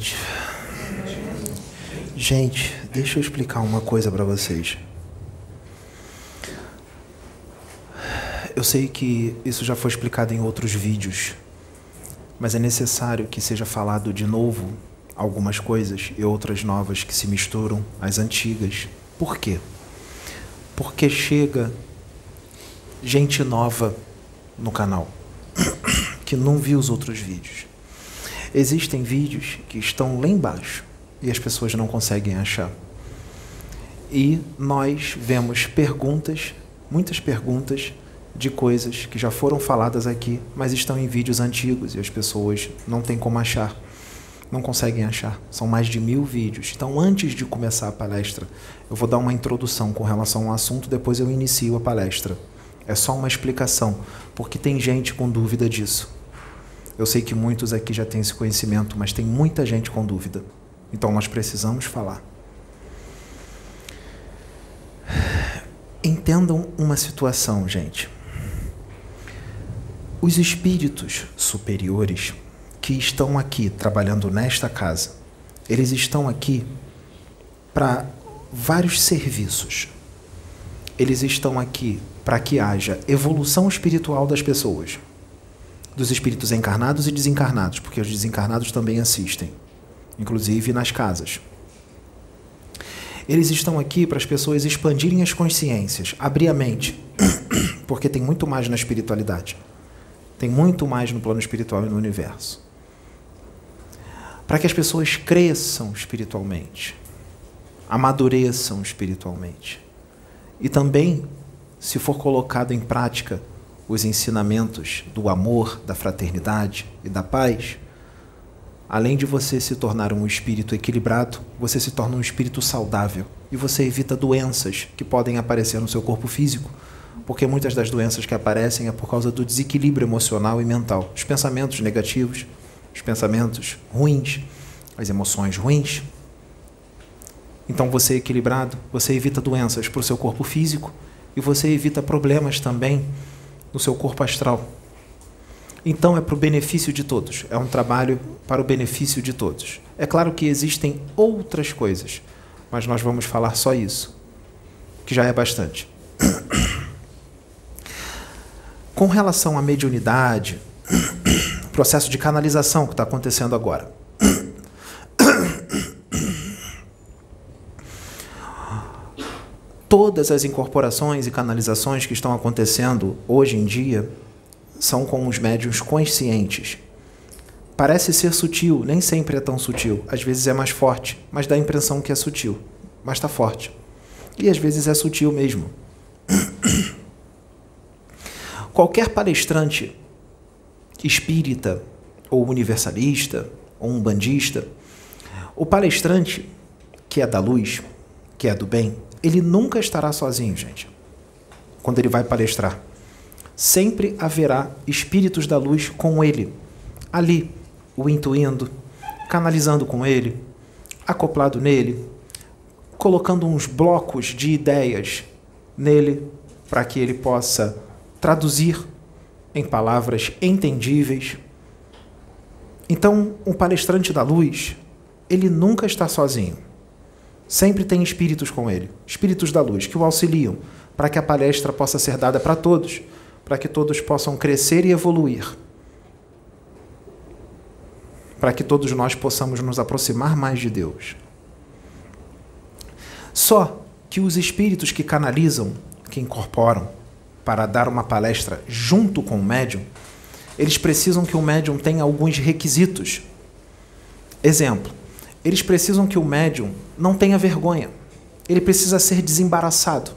noite. Gente, deixa eu explicar uma coisa para vocês. Eu sei que isso já foi explicado em outros vídeos, mas é necessário que seja falado de novo algumas coisas e outras novas que se misturam às antigas. Por quê? Porque chega gente nova no canal que não viu os outros vídeos. Existem vídeos que estão lá embaixo e as pessoas não conseguem achar. E nós vemos perguntas, muitas perguntas de coisas que já foram faladas aqui, mas estão em vídeos antigos e as pessoas não têm como achar, não conseguem achar. São mais de mil vídeos. Então, antes de começar a palestra, eu vou dar uma introdução com relação ao assunto, depois eu inicio a palestra. É só uma explicação, porque tem gente com dúvida disso. Eu sei que muitos aqui já têm esse conhecimento, mas tem muita gente com dúvida. Então nós precisamos falar. Entendam uma situação, gente. Os espíritos superiores que estão aqui trabalhando nesta casa, eles estão aqui para vários serviços. Eles estão aqui para que haja evolução espiritual das pessoas dos espíritos encarnados e desencarnados, porque os desencarnados também assistem, inclusive nas casas. Eles estão aqui para as pessoas expandirem as consciências, abrir a mente, porque tem muito mais na espiritualidade. Tem muito mais no plano espiritual e no universo. Para que as pessoas cresçam espiritualmente, amadureçam espiritualmente. E também, se for colocado em prática, os ensinamentos do amor, da fraternidade e da paz, além de você se tornar um espírito equilibrado, você se torna um espírito saudável e você evita doenças que podem aparecer no seu corpo físico, porque muitas das doenças que aparecem é por causa do desequilíbrio emocional e mental, os pensamentos negativos, os pensamentos ruins, as emoções ruins. Então, você equilibrado, você evita doenças para o seu corpo físico e você evita problemas também no seu corpo astral. Então é para o benefício de todos, é um trabalho para o benefício de todos. É claro que existem outras coisas, mas nós vamos falar só isso, que já é bastante. Com relação à mediunidade, processo de canalização que está acontecendo agora. todas as incorporações e canalizações que estão acontecendo hoje em dia são com os médios conscientes. Parece ser sutil, nem sempre é tão sutil. Às vezes é mais forte, mas dá a impressão que é sutil, mas está forte. E às vezes é sutil mesmo. Qualquer palestrante espírita, ou universalista, ou um bandista, o palestrante que é da luz, que é do bem, ele nunca estará sozinho, gente. Quando ele vai palestrar, sempre haverá espíritos da luz com ele, ali, o intuindo, canalizando com ele, acoplado nele, colocando uns blocos de ideias nele para que ele possa traduzir em palavras entendíveis. Então, um palestrante da luz, ele nunca está sozinho. Sempre tem espíritos com ele, espíritos da luz, que o auxiliam para que a palestra possa ser dada para todos, para que todos possam crescer e evoluir. Para que todos nós possamos nos aproximar mais de Deus. Só que os espíritos que canalizam, que incorporam para dar uma palestra junto com o médium, eles precisam que o médium tenha alguns requisitos. Exemplo: eles precisam que o médium não tenha vergonha. Ele precisa ser desembaraçado.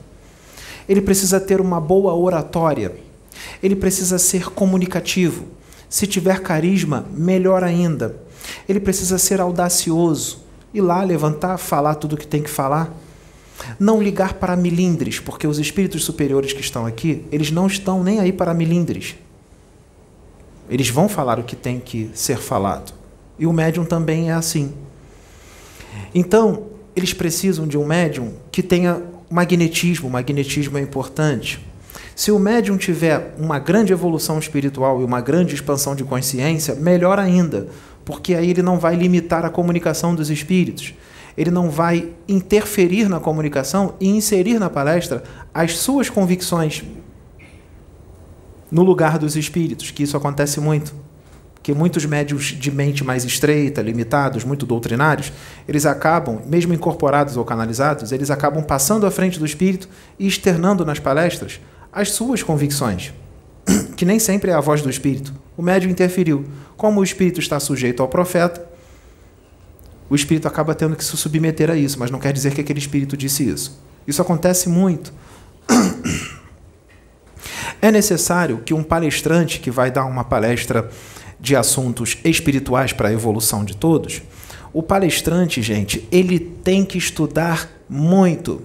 Ele precisa ter uma boa oratória. Ele precisa ser comunicativo. Se tiver carisma, melhor ainda. Ele precisa ser audacioso. Ir lá, levantar, falar tudo o que tem que falar. Não ligar para milindres, porque os espíritos superiores que estão aqui, eles não estão nem aí para milindres. Eles vão falar o que tem que ser falado. E o médium também é assim. Então, eles precisam de um médium que tenha magnetismo, o magnetismo é importante. Se o médium tiver uma grande evolução espiritual e uma grande expansão de consciência, melhor ainda, porque aí ele não vai limitar a comunicação dos espíritos. Ele não vai interferir na comunicação e inserir na palestra as suas convicções no lugar dos espíritos, que isso acontece muito. Que muitos médios de mente mais estreita, limitados, muito doutrinários, eles acabam, mesmo incorporados ou canalizados, eles acabam passando à frente do espírito e externando nas palestras as suas convicções, que nem sempre é a voz do espírito. O médium interferiu. Como o espírito está sujeito ao profeta, o espírito acaba tendo que se submeter a isso, mas não quer dizer que aquele espírito disse isso. Isso acontece muito. É necessário que um palestrante que vai dar uma palestra de assuntos espirituais para a evolução de todos, o palestrante, gente, ele tem que estudar muito.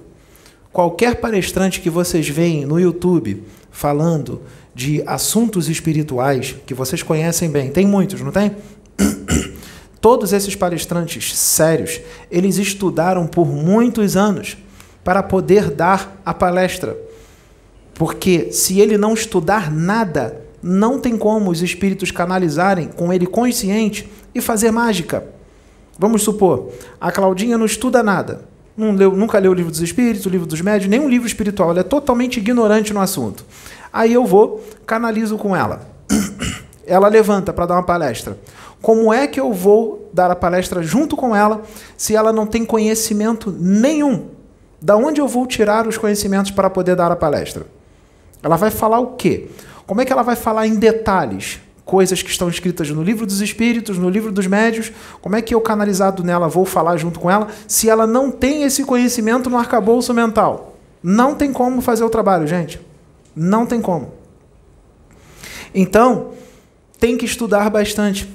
Qualquer palestrante que vocês veem no YouTube falando de assuntos espirituais, que vocês conhecem bem, tem muitos, não tem? Todos esses palestrantes sérios, eles estudaram por muitos anos para poder dar a palestra. Porque se ele não estudar nada, não tem como os espíritos canalizarem com ele consciente e fazer mágica. Vamos supor, a Claudinha não estuda nada, não leu, nunca leu o livro dos espíritos, o livro dos médios, nenhum livro espiritual, ela é totalmente ignorante no assunto. Aí eu vou, canalizo com ela. Ela levanta para dar uma palestra. Como é que eu vou dar a palestra junto com ela se ela não tem conhecimento nenhum? Da onde eu vou tirar os conhecimentos para poder dar a palestra? Ela vai falar o quê? Como é que ela vai falar em detalhes coisas que estão escritas no livro dos espíritos, no livro dos médios? Como é que eu, canalizado nela, vou falar junto com ela se ela não tem esse conhecimento no arcabouço mental? Não tem como fazer o trabalho, gente. Não tem como. Então, tem que estudar bastante.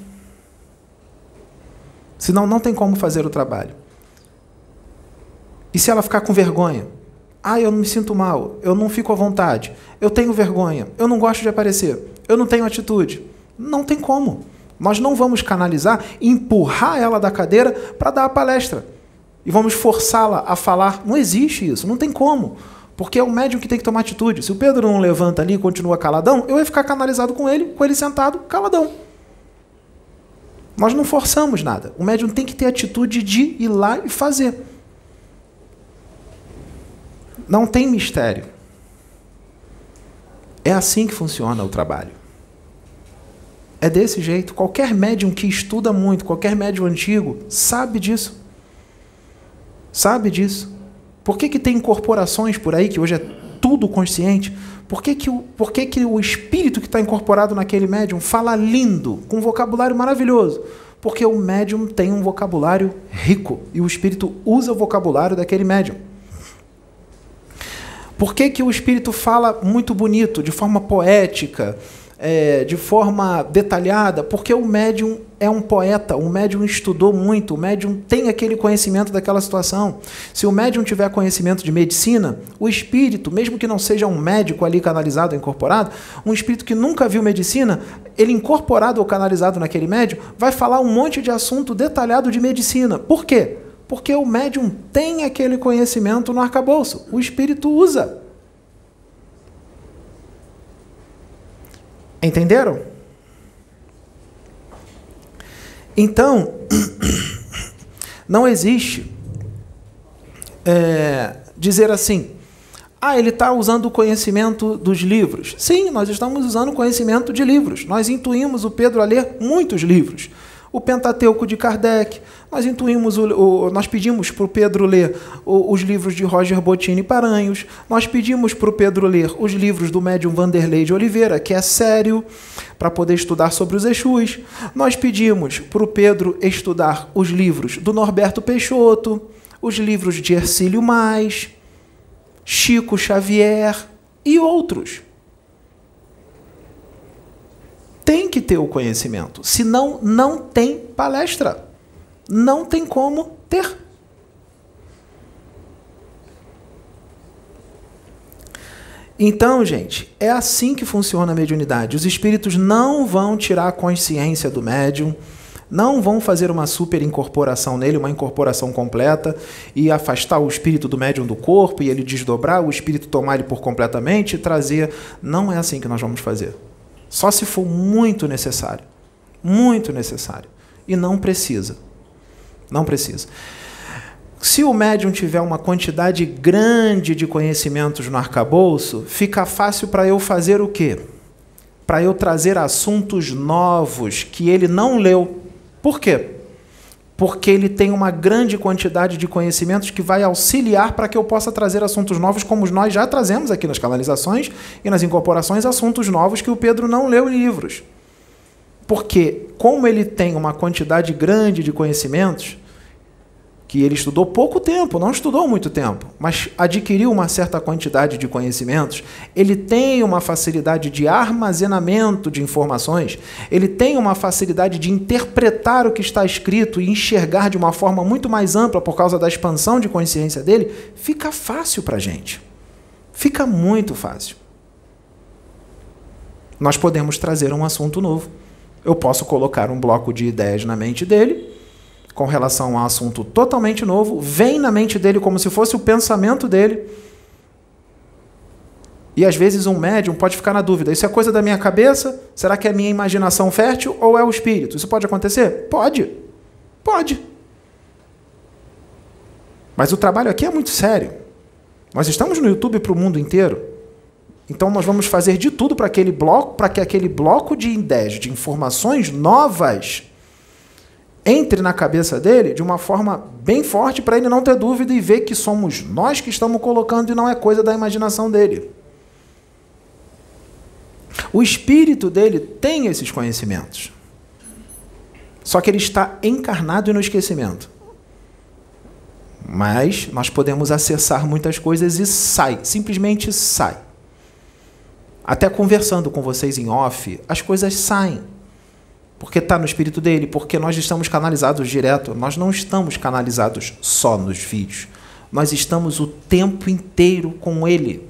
Senão não tem como fazer o trabalho. E se ela ficar com vergonha? Ah, eu não me sinto mal, eu não fico à vontade, eu tenho vergonha, eu não gosto de aparecer, eu não tenho atitude. Não tem como. Nós não vamos canalizar, empurrar ela da cadeira para dar a palestra. E vamos forçá-la a falar. Não existe isso, não tem como. Porque é o médium que tem que tomar atitude. Se o Pedro não levanta ali e continua caladão, eu ia ficar canalizado com ele, com ele sentado, caladão. Nós não forçamos nada. O médium tem que ter atitude de ir lá e fazer. Não tem mistério. É assim que funciona o trabalho. É desse jeito. Qualquer médium que estuda muito, qualquer médium antigo, sabe disso. Sabe disso. Por que, que tem incorporações por aí, que hoje é tudo consciente? Por que, que, o, por que, que o espírito que está incorporado naquele médium fala lindo, com um vocabulário maravilhoso? Porque o médium tem um vocabulário rico e o espírito usa o vocabulário daquele médium. Por que, que o espírito fala muito bonito, de forma poética, é, de forma detalhada? Porque o médium é um poeta, o médium estudou muito, o médium tem aquele conhecimento daquela situação. Se o médium tiver conhecimento de medicina, o espírito, mesmo que não seja um médico ali canalizado, incorporado, um espírito que nunca viu medicina, ele incorporado ou canalizado naquele médium, vai falar um monte de assunto detalhado de medicina. Por quê? Porque o médium tem aquele conhecimento no arcabouço, o espírito usa. Entenderam? Então, não existe é, dizer assim, ah, ele está usando o conhecimento dos livros. Sim, nós estamos usando o conhecimento de livros. Nós intuímos o Pedro a ler muitos livros o Pentateuco de Kardec. Nós intuímos, o, o nós pedimos para o Pedro ler o, os livros de Roger Bottini Paranhos, nós pedimos para o Pedro ler os livros do médium Vanderlei de Oliveira, que é sério, para poder estudar sobre os Exus. Nós pedimos para o Pedro estudar os livros do Norberto Peixoto, os livros de Ercílio Mais, Chico Xavier e outros tem que ter o conhecimento. Senão, não tem palestra. Não tem como ter. Então, gente, é assim que funciona a mediunidade. Os espíritos não vão tirar a consciência do médium, não vão fazer uma super incorporação nele, uma incorporação completa, e afastar o espírito do médium do corpo, e ele desdobrar, o espírito tomar ele por completamente e trazer. Não é assim que nós vamos fazer. Só se for muito necessário. Muito necessário. E não precisa. Não precisa. Se o médium tiver uma quantidade grande de conhecimentos no arcabouço, fica fácil para eu fazer o quê? Para eu trazer assuntos novos que ele não leu. Por quê? Porque ele tem uma grande quantidade de conhecimentos que vai auxiliar para que eu possa trazer assuntos novos, como nós já trazemos aqui nas canalizações e nas incorporações, assuntos novos que o Pedro não leu em livros. Porque, como ele tem uma quantidade grande de conhecimentos, que ele estudou pouco tempo, não estudou muito tempo, mas adquiriu uma certa quantidade de conhecimentos, ele tem uma facilidade de armazenamento de informações, ele tem uma facilidade de interpretar o que está escrito e enxergar de uma forma muito mais ampla por causa da expansão de consciência dele, fica fácil para a gente. Fica muito fácil. Nós podemos trazer um assunto novo. Eu posso colocar um bloco de ideias na mente dele com relação a um assunto totalmente novo, vem na mente dele como se fosse o pensamento dele. E às vezes um médium pode ficar na dúvida: isso é coisa da minha cabeça? Será que é minha imaginação fértil ou é o espírito? Isso pode acontecer? Pode. Pode. Mas o trabalho aqui é muito sério. Nós estamos no YouTube para o mundo inteiro. Então nós vamos fazer de tudo para aquele bloco, para que aquele bloco de ideias, de informações novas entre na cabeça dele de uma forma bem forte para ele não ter dúvida e ver que somos nós que estamos colocando e não é coisa da imaginação dele. O espírito dele tem esses conhecimentos. Só que ele está encarnado no esquecimento. Mas nós podemos acessar muitas coisas e sai, simplesmente sai. Até conversando com vocês em off, as coisas saem porque está no espírito dele, porque nós estamos canalizados direto. Nós não estamos canalizados só nos vídeos. Nós estamos o tempo inteiro com ele.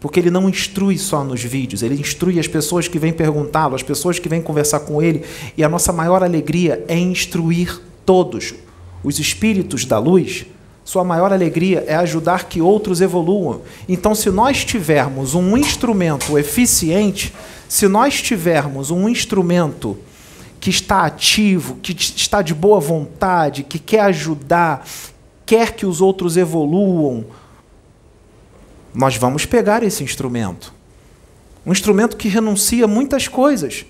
Porque ele não instrui só nos vídeos, ele instrui as pessoas que vêm perguntá-lo, as pessoas que vêm conversar com ele. E a nossa maior alegria é instruir todos. Os espíritos da luz, sua maior alegria é ajudar que outros evoluam. Então, se nós tivermos um instrumento eficiente, se nós tivermos um instrumento que está ativo, que está de boa vontade, que quer ajudar, quer que os outros evoluam, nós vamos pegar esse instrumento. Um instrumento que renuncia muitas coisas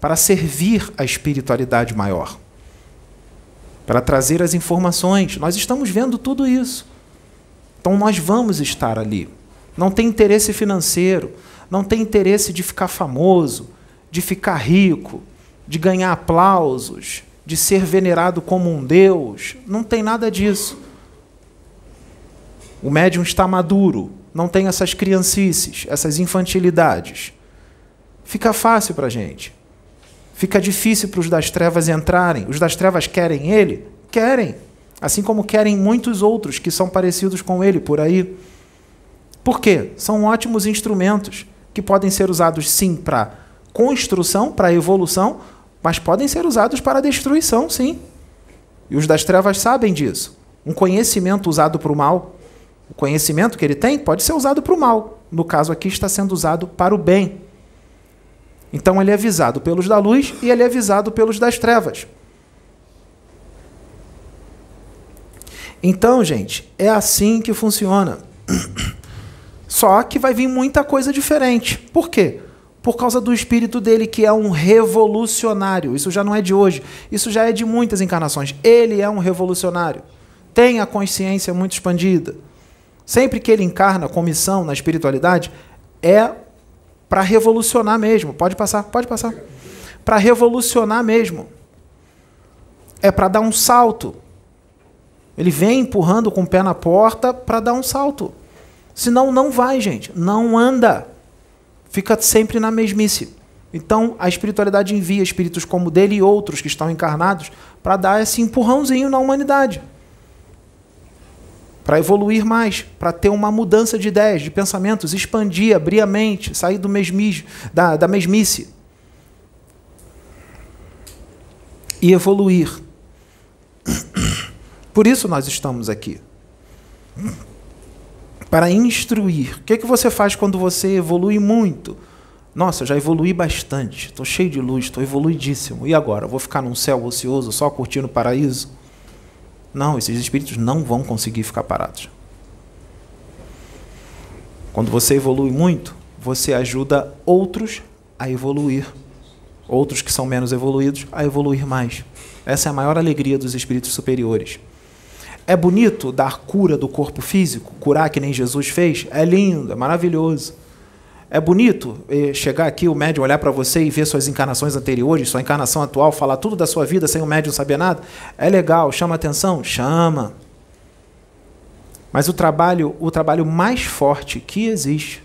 para servir a espiritualidade maior, para trazer as informações. Nós estamos vendo tudo isso. Então nós vamos estar ali. Não tem interesse financeiro, não tem interesse de ficar famoso, de ficar rico, de ganhar aplausos, de ser venerado como um deus. Não tem nada disso. O médium está maduro, não tem essas criancices, essas infantilidades. Fica fácil para a gente. Fica difícil para os das trevas entrarem. Os das trevas querem ele? Querem. Assim como querem muitos outros que são parecidos com ele por aí. Por quê? São ótimos instrumentos que podem ser usados sim para construção, para evolução, mas podem ser usados para destruição, sim. E os das trevas sabem disso. Um conhecimento usado para o mal, o conhecimento que ele tem pode ser usado para o mal. No caso aqui, está sendo usado para o bem. Então ele é avisado pelos da luz e ele é avisado pelos das trevas. Então, gente, é assim que funciona. Só que vai vir muita coisa diferente. Por quê? Por causa do espírito dele, que é um revolucionário. Isso já não é de hoje, isso já é de muitas encarnações. Ele é um revolucionário. Tem a consciência muito expandida. Sempre que ele encarna com missão na espiritualidade, é para revolucionar mesmo. Pode passar, pode passar. Para revolucionar mesmo. É para dar um salto. Ele vem empurrando com o pé na porta para dar um salto. Senão não vai, gente. Não anda fica sempre na mesmice. Então, a espiritualidade envia espíritos como dele e outros que estão encarnados para dar esse empurrãozinho na humanidade. Para evoluir mais, para ter uma mudança de ideias, de pensamentos, expandir, abrir a mente, sair do da, da mesmice. E evoluir. Por isso nós estamos aqui para instruir. O que, é que você faz quando você evolui muito Nossa, já evolui bastante, estou cheio de luz, estou evoluidíssimo. E agora? Vou ficar num céu ocioso, só curtindo o paraíso? Não, esses espíritos não vão conseguir ficar parados. Quando você evolui muito, você ajuda outros a evoluir. Outros que são menos evoluídos a evoluir mais. Essa é a maior alegria dos espíritos superiores. É bonito dar cura do corpo físico, curar que nem Jesus fez? É lindo, é maravilhoso. É bonito eh, chegar aqui, o médium olhar para você e ver suas encarnações anteriores, sua encarnação atual, falar tudo da sua vida sem o médium saber nada? É legal, chama atenção? Chama. Mas o trabalho, o trabalho mais forte que existe,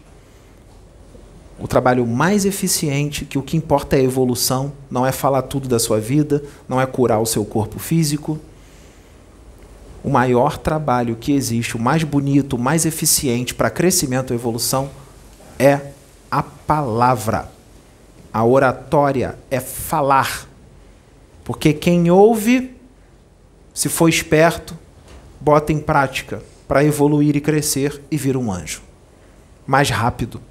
o trabalho mais eficiente, que o que importa é a evolução, não é falar tudo da sua vida, não é curar o seu corpo físico. O maior trabalho que existe, o mais bonito, o mais eficiente para crescimento e evolução é a palavra. A oratória é falar. Porque quem ouve, se for esperto, bota em prática para evoluir e crescer e vir um anjo. Mais rápido.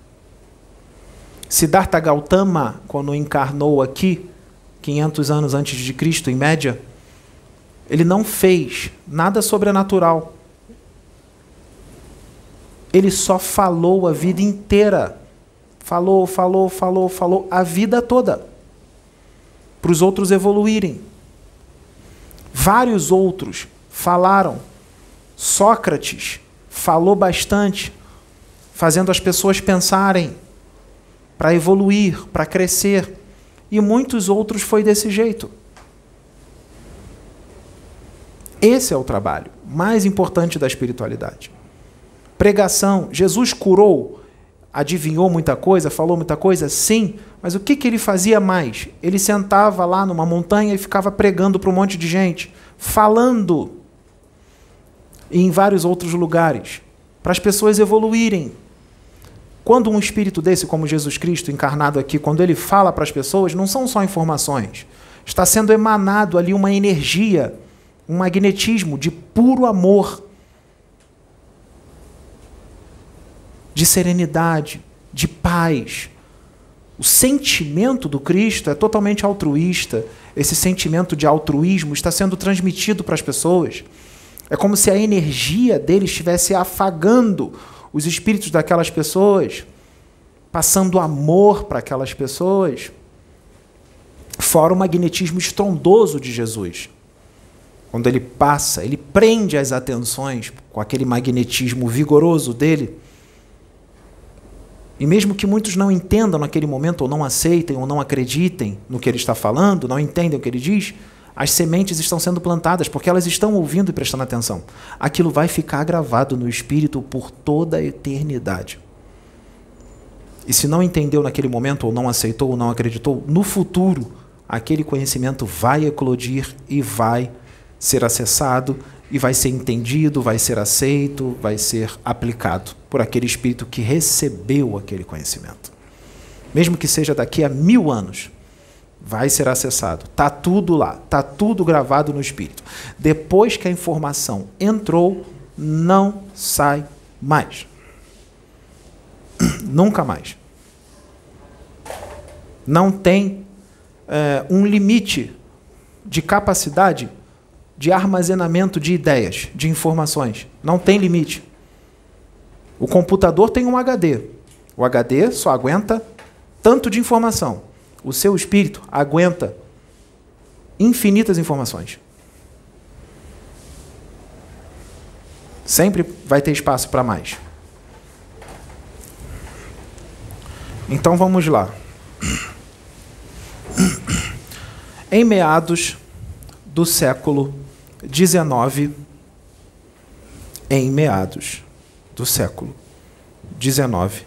Siddhartha Gautama, quando encarnou aqui, 500 anos antes de Cristo, em média, ele não fez nada sobrenatural. Ele só falou a vida inteira. Falou, falou, falou, falou a vida toda. Para os outros evoluírem. Vários outros falaram. Sócrates falou bastante, fazendo as pessoas pensarem, para evoluir, para crescer. E muitos outros foi desse jeito. Esse é o trabalho mais importante da espiritualidade. Pregação. Jesus curou, adivinhou muita coisa, falou muita coisa? Sim. Mas o que, que ele fazia mais? Ele sentava lá numa montanha e ficava pregando para um monte de gente, falando. E em vários outros lugares, para as pessoas evoluírem. Quando um espírito desse, como Jesus Cristo encarnado aqui, quando ele fala para as pessoas, não são só informações. Está sendo emanado ali uma energia um magnetismo de puro amor, de serenidade, de paz. O sentimento do Cristo é totalmente altruísta. Esse sentimento de altruísmo está sendo transmitido para as pessoas. É como se a energia dele estivesse afagando os espíritos daquelas pessoas, passando amor para aquelas pessoas, fora o magnetismo estrondoso de Jesus. Quando ele passa, ele prende as atenções com aquele magnetismo vigoroso dele. E mesmo que muitos não entendam naquele momento, ou não aceitem, ou não acreditem no que ele está falando, não entendem o que ele diz, as sementes estão sendo plantadas, porque elas estão ouvindo e prestando atenção. Aquilo vai ficar gravado no espírito por toda a eternidade. E se não entendeu naquele momento, ou não aceitou, ou não acreditou, no futuro, aquele conhecimento vai eclodir e vai ser acessado e vai ser entendido, vai ser aceito, vai ser aplicado por aquele espírito que recebeu aquele conhecimento. Mesmo que seja daqui a mil anos, vai ser acessado. Está tudo lá, está tudo gravado no espírito. Depois que a informação entrou, não sai mais. Nunca mais. Não tem é, um limite de capacidade de armazenamento de ideias, de informações. Não tem limite. O computador tem um HD. O HD só aguenta tanto de informação. O seu espírito aguenta infinitas informações. Sempre vai ter espaço para mais. Então vamos lá. Em meados do século 19 em meados do século 19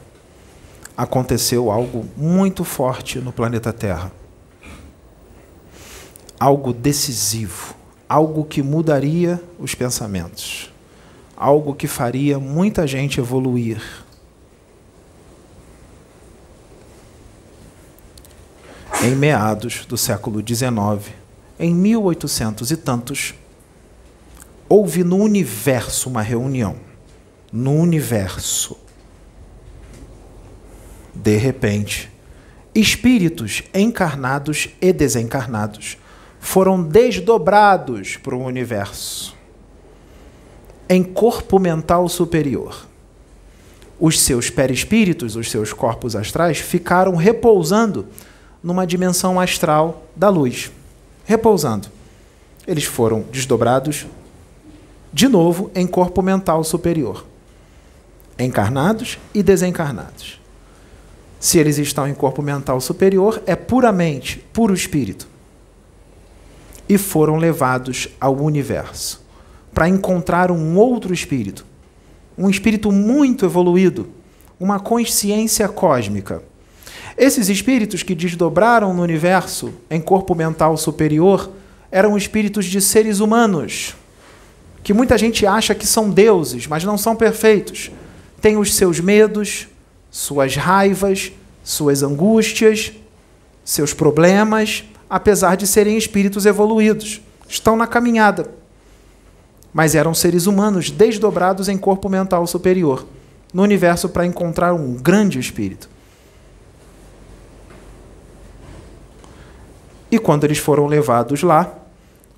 aconteceu algo muito forte no planeta Terra. Algo decisivo, algo que mudaria os pensamentos, algo que faria muita gente evoluir. Em meados do século XIX, em 1800 e tantos, houve no universo uma reunião. No universo. De repente, espíritos encarnados e desencarnados foram desdobrados para o universo em corpo mental superior. Os seus perispíritos, os seus corpos astrais, ficaram repousando numa dimensão astral da luz. Repousando. Eles foram desdobrados de novo em corpo mental superior. Encarnados e desencarnados. Se eles estão em corpo mental superior, é puramente, puro espírito. E foram levados ao universo para encontrar um outro espírito, um espírito muito evoluído, uma consciência cósmica. Esses espíritos que desdobraram no universo em corpo mental superior eram espíritos de seres humanos, que muita gente acha que são deuses, mas não são perfeitos. Têm os seus medos, suas raivas, suas angústias, seus problemas, apesar de serem espíritos evoluídos. Estão na caminhada mas eram seres humanos desdobrados em corpo mental superior, no universo para encontrar um grande espírito. E quando eles foram levados lá,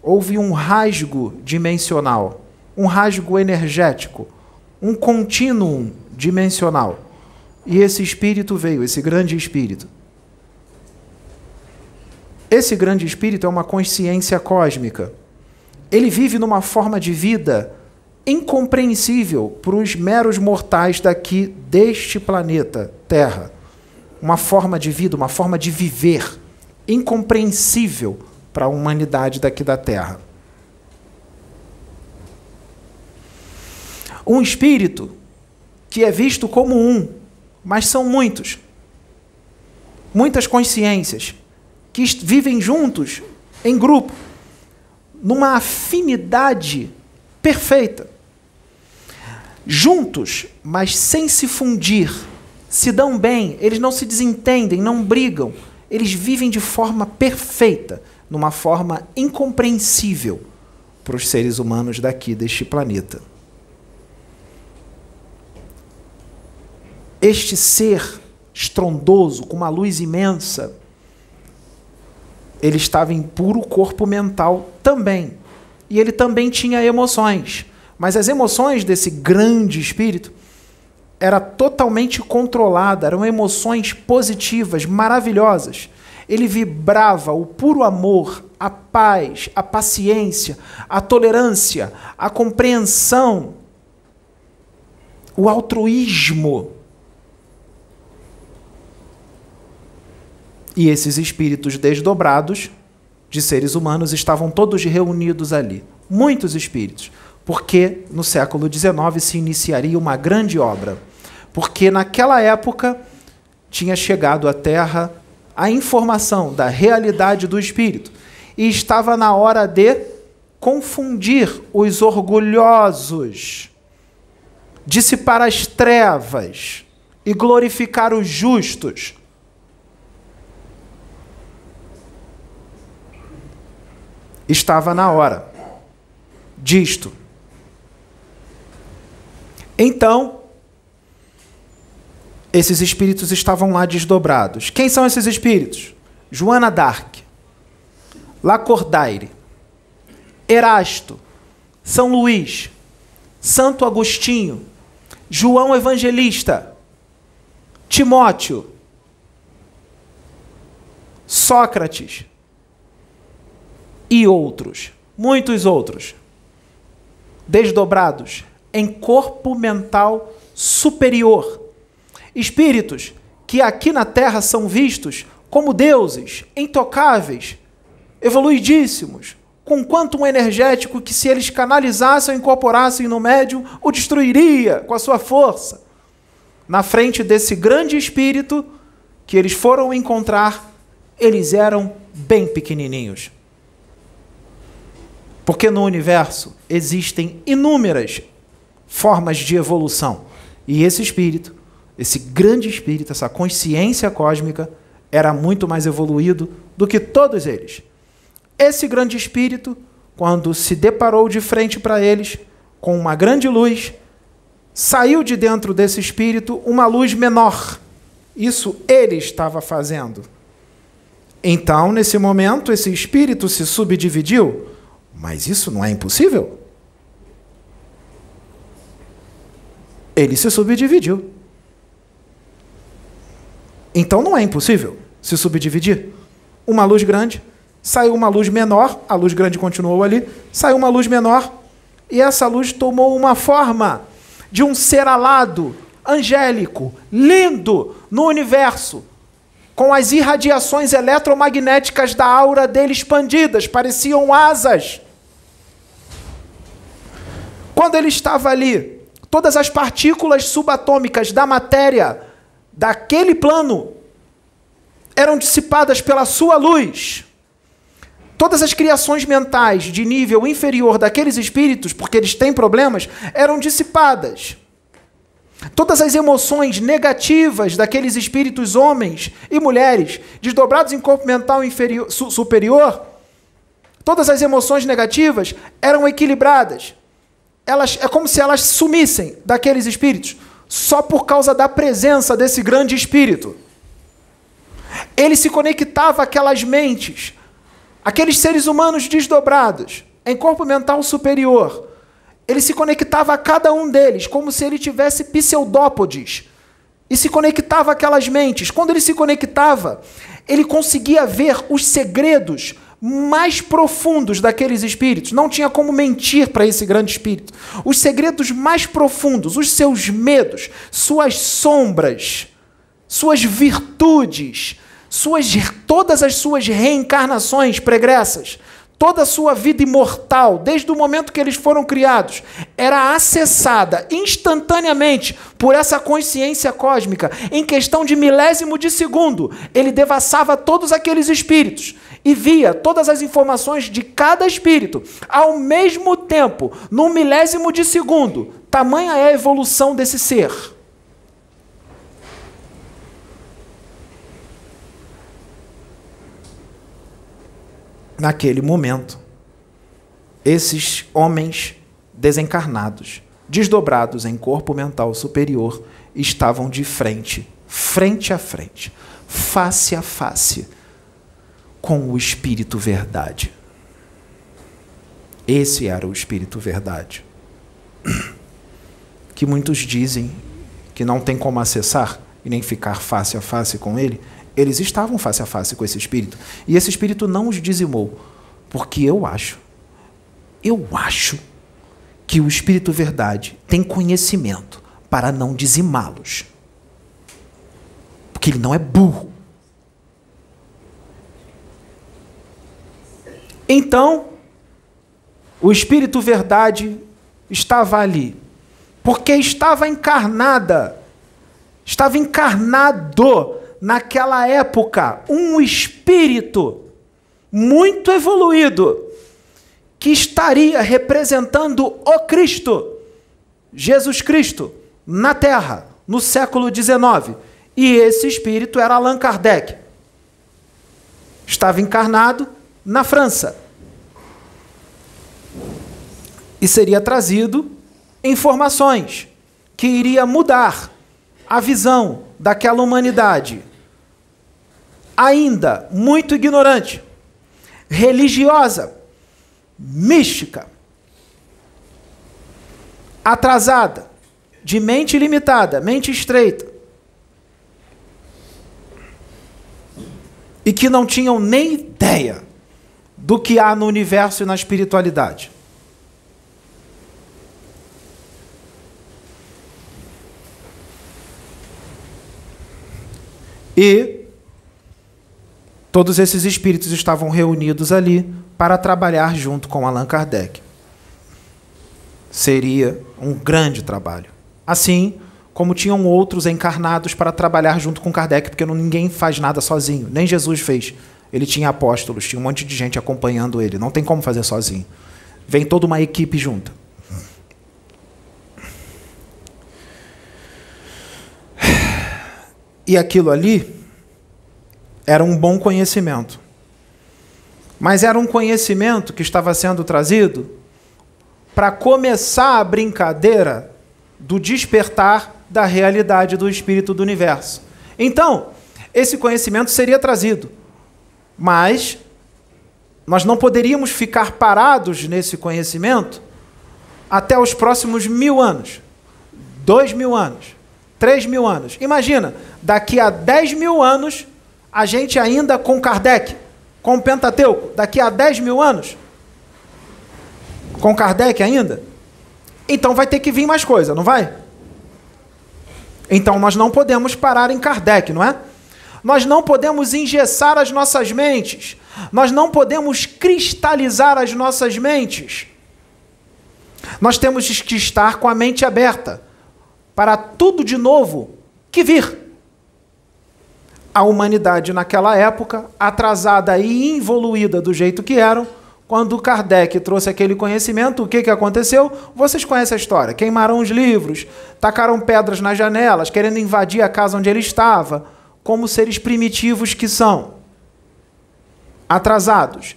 houve um rasgo dimensional, um rasgo energético, um contínuo dimensional. E esse espírito veio, esse grande espírito. Esse grande espírito é uma consciência cósmica ele vive numa forma de vida incompreensível para os meros mortais daqui deste planeta Terra. Uma forma de vida, uma forma de viver incompreensível para a humanidade daqui da Terra. Um espírito que é visto como um, mas são muitos. Muitas consciências que vivem juntos, em grupo numa afinidade perfeita. Juntos, mas sem se fundir, se dão bem, eles não se desentendem, não brigam, eles vivem de forma perfeita, numa forma incompreensível para os seres humanos daqui deste planeta. Este ser estrondoso, com uma luz imensa, ele estava em puro corpo mental também. E ele também tinha emoções. Mas as emoções desse grande espírito era totalmente controlada, eram emoções positivas, maravilhosas. Ele vibrava o puro amor, a paz, a paciência, a tolerância, a compreensão, o altruísmo. E esses espíritos desdobrados de seres humanos estavam todos reunidos ali. Muitos espíritos. Porque no século XIX se iniciaria uma grande obra. Porque naquela época tinha chegado à Terra a informação da realidade do espírito. E estava na hora de confundir os orgulhosos, dissipar as trevas e glorificar os justos estava na hora disto. Então, esses espíritos estavam lá desdobrados. Quem são esses espíritos? Joana d'Arc, Lacordaire, Erasto, São Luís, Santo Agostinho, João Evangelista, Timóteo, Sócrates, e outros, muitos outros, desdobrados em corpo mental superior. Espíritos que aqui na Terra são vistos como deuses, intocáveis, evoluidíssimos, com quanto um energético que, se eles canalizassem ou incorporassem no médium, o destruiria com a sua força. Na frente desse grande espírito que eles foram encontrar, eles eram bem pequenininhos. Porque no universo existem inúmeras formas de evolução. E esse espírito, esse grande espírito, essa consciência cósmica, era muito mais evoluído do que todos eles. Esse grande espírito, quando se deparou de frente para eles com uma grande luz, saiu de dentro desse espírito uma luz menor Isso ele estava fazendo. Então, nesse momento, esse espírito se subdividiu. Mas isso não é impossível? Ele se subdividiu. Então não é impossível se subdividir. Uma luz grande, saiu uma luz menor, a luz grande continuou ali, saiu uma luz menor, e essa luz tomou uma forma de um ser alado, angélico, lindo no universo, com as irradiações eletromagnéticas da aura dele expandidas, pareciam asas. Quando ele estava ali, todas as partículas subatômicas da matéria daquele plano eram dissipadas pela sua luz. Todas as criações mentais de nível inferior daqueles espíritos, porque eles têm problemas, eram dissipadas. Todas as emoções negativas daqueles espíritos homens e mulheres, desdobrados em corpo mental inferior, su, superior, todas as emoções negativas eram equilibradas. Elas, é como se elas sumissem daqueles espíritos, só por causa da presença desse grande espírito. Ele se conectava àquelas mentes, aqueles seres humanos desdobrados, em corpo mental superior ele se conectava a cada um deles, como se ele tivesse pseudópodes. E se conectava àquelas mentes. Quando ele se conectava, ele conseguia ver os segredos mais profundos daqueles espíritos. Não tinha como mentir para esse grande espírito. Os segredos mais profundos, os seus medos, suas sombras, suas virtudes, suas, todas as suas reencarnações pregressas toda a sua vida imortal, desde o momento que eles foram criados, era acessada instantaneamente por essa consciência cósmica, em questão de milésimo de segundo, ele devassava todos aqueles espíritos e via todas as informações de cada espírito ao mesmo tempo, num milésimo de segundo. Tamanha é a evolução desse ser. Naquele momento, esses homens desencarnados, desdobrados em corpo mental superior, estavam de frente, frente a frente, face a face, com o Espírito Verdade. Esse era o Espírito Verdade. Que muitos dizem que não tem como acessar e nem ficar face a face com ele, eles estavam face a face com esse espírito. E esse espírito não os dizimou. Porque eu acho, eu acho que o espírito verdade tem conhecimento para não dizimá-los. Porque ele não é burro. Então, o espírito verdade estava ali, porque estava encarnada, estava encarnado naquela época, um espírito muito evoluído que estaria representando o Cristo, Jesus Cristo, na Terra, no século XIX. E esse espírito era Allan Kardec. Estava encarnado na França. E seria trazido informações que iria mudar a visão daquela humanidade ainda muito ignorante, religiosa, mística, atrasada, de mente limitada, mente estreita, e que não tinham nem ideia do que há no universo e na espiritualidade. E todos esses espíritos estavam reunidos ali para trabalhar junto com Allan Kardec. Seria um grande trabalho. Assim como tinham outros encarnados para trabalhar junto com Kardec, porque ninguém faz nada sozinho, nem Jesus fez. Ele tinha apóstolos, tinha um monte de gente acompanhando ele, não tem como fazer sozinho. Vem toda uma equipe junto. E aquilo ali era um bom conhecimento. Mas era um conhecimento que estava sendo trazido para começar a brincadeira do despertar da realidade do espírito do universo. Então, esse conhecimento seria trazido, mas nós não poderíamos ficar parados nesse conhecimento até os próximos mil anos, dois mil anos, três mil anos. Imagina, daqui a dez mil anos, a gente ainda com Kardec, com o Pentateuco, daqui a dez mil anos, com Kardec ainda, então vai ter que vir mais coisa, não vai? Então nós não podemos parar em Kardec, não é? Nós não podemos engessar as nossas mentes. Nós não podemos cristalizar as nossas mentes. Nós temos que estar com a mente aberta para tudo de novo que vir. A humanidade naquela época, atrasada e involuída do jeito que eram, quando Kardec trouxe aquele conhecimento, o que, que aconteceu? Vocês conhecem a história. Queimaram os livros, tacaram pedras nas janelas, querendo invadir a casa onde ele estava, como seres primitivos que são. Atrasados,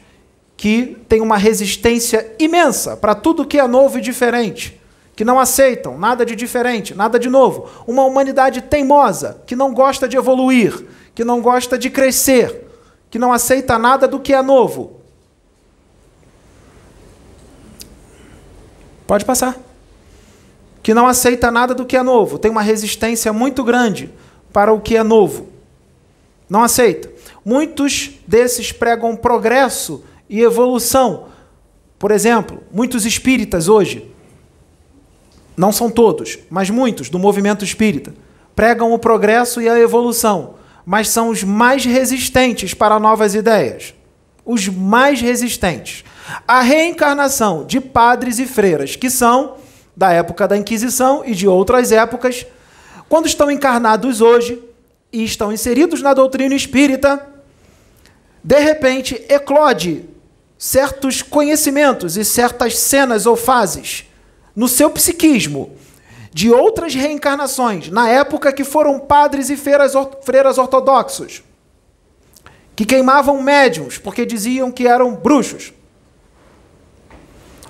que têm uma resistência imensa para tudo que é novo e diferente, que não aceitam nada de diferente, nada de novo. Uma humanidade teimosa, que não gosta de evoluir, que não gosta de crescer, que não aceita nada do que é novo Pode passar. Que não aceita nada do que é novo, tem uma resistência muito grande para o que é novo. Não aceita. Muitos desses pregam progresso e evolução. Por exemplo, muitos espíritas hoje, não são todos, mas muitos do movimento espírita, pregam o progresso e a evolução, mas são os mais resistentes para novas ideias. Os mais resistentes. A reencarnação de padres e freiras, que são da época da Inquisição e de outras épocas, quando estão encarnados hoje e estão inseridos na doutrina espírita, de repente eclode certos conhecimentos e certas cenas ou fases no seu psiquismo de outras reencarnações, na época que foram padres e freiras, freiras ortodoxos, que queimavam médiums porque diziam que eram bruxos.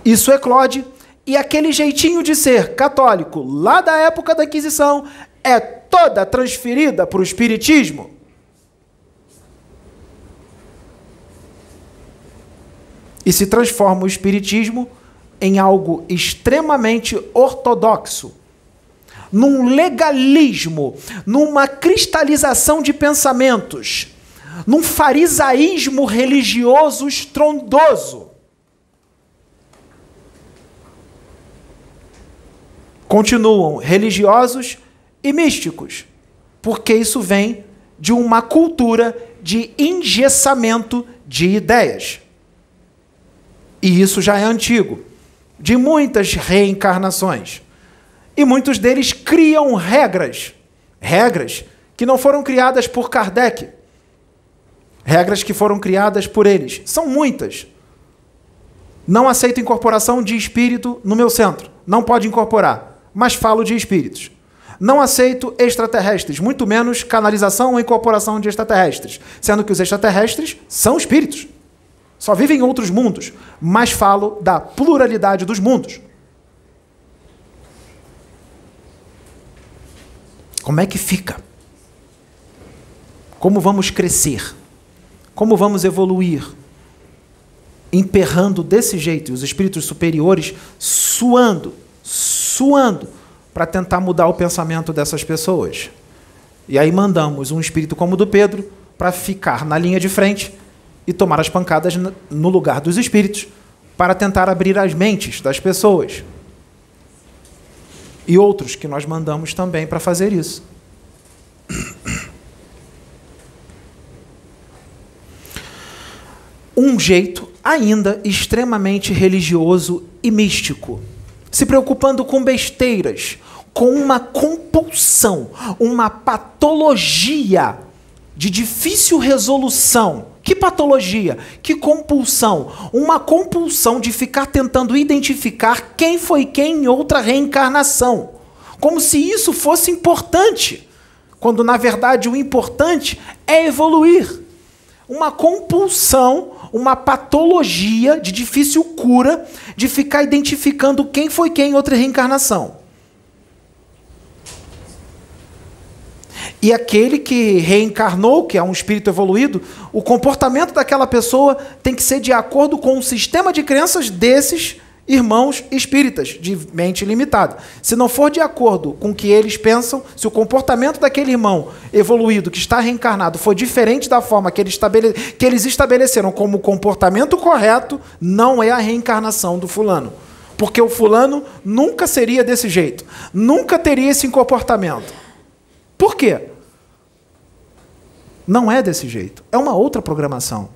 Isso eclode e aquele jeitinho de ser católico lá da época da Inquisição é toda transferida para o Espiritismo. E se transforma o Espiritismo em algo extremamente ortodoxo, num legalismo, numa cristalização de pensamentos, num farisaísmo religioso estrondoso. continuam religiosos e místicos, porque isso vem de uma cultura de engessamento de ideias. E isso já é antigo, de muitas reencarnações. E muitos deles criam regras, regras que não foram criadas por Kardec, regras que foram criadas por eles. São muitas. Não aceito incorporação de espírito no meu centro. Não pode incorporar mas falo de espíritos. Não aceito extraterrestres, muito menos canalização ou incorporação de extraterrestres, sendo que os extraterrestres são espíritos. Só vivem em outros mundos, mas falo da pluralidade dos mundos. Como é que fica? Como vamos crescer? Como vamos evoluir? Emperrando desse jeito, e os espíritos superiores suando, suando para tentar mudar o pensamento dessas pessoas. E aí mandamos um espírito como o do Pedro para ficar na linha de frente e tomar as pancadas no lugar dos espíritos para tentar abrir as mentes das pessoas. E outros que nós mandamos também para fazer isso. Um jeito ainda extremamente religioso e místico se preocupando com besteiras, com uma compulsão, uma patologia de difícil resolução. Que patologia? Que compulsão? Uma compulsão de ficar tentando identificar quem foi quem em outra reencarnação. Como se isso fosse importante, quando na verdade o importante é evoluir. Uma compulsão uma patologia de difícil cura de ficar identificando quem foi quem em outra reencarnação. E aquele que reencarnou, que é um espírito evoluído, o comportamento daquela pessoa tem que ser de acordo com o sistema de crenças desses irmãos espíritas de mente limitada. Se não for de acordo com o que eles pensam, se o comportamento daquele irmão evoluído que está reencarnado for diferente da forma que, ele estabele que eles estabeleceram como comportamento correto, não é a reencarnação do fulano. Porque o fulano nunca seria desse jeito, nunca teria esse comportamento. Por quê? Não é desse jeito. É uma outra programação.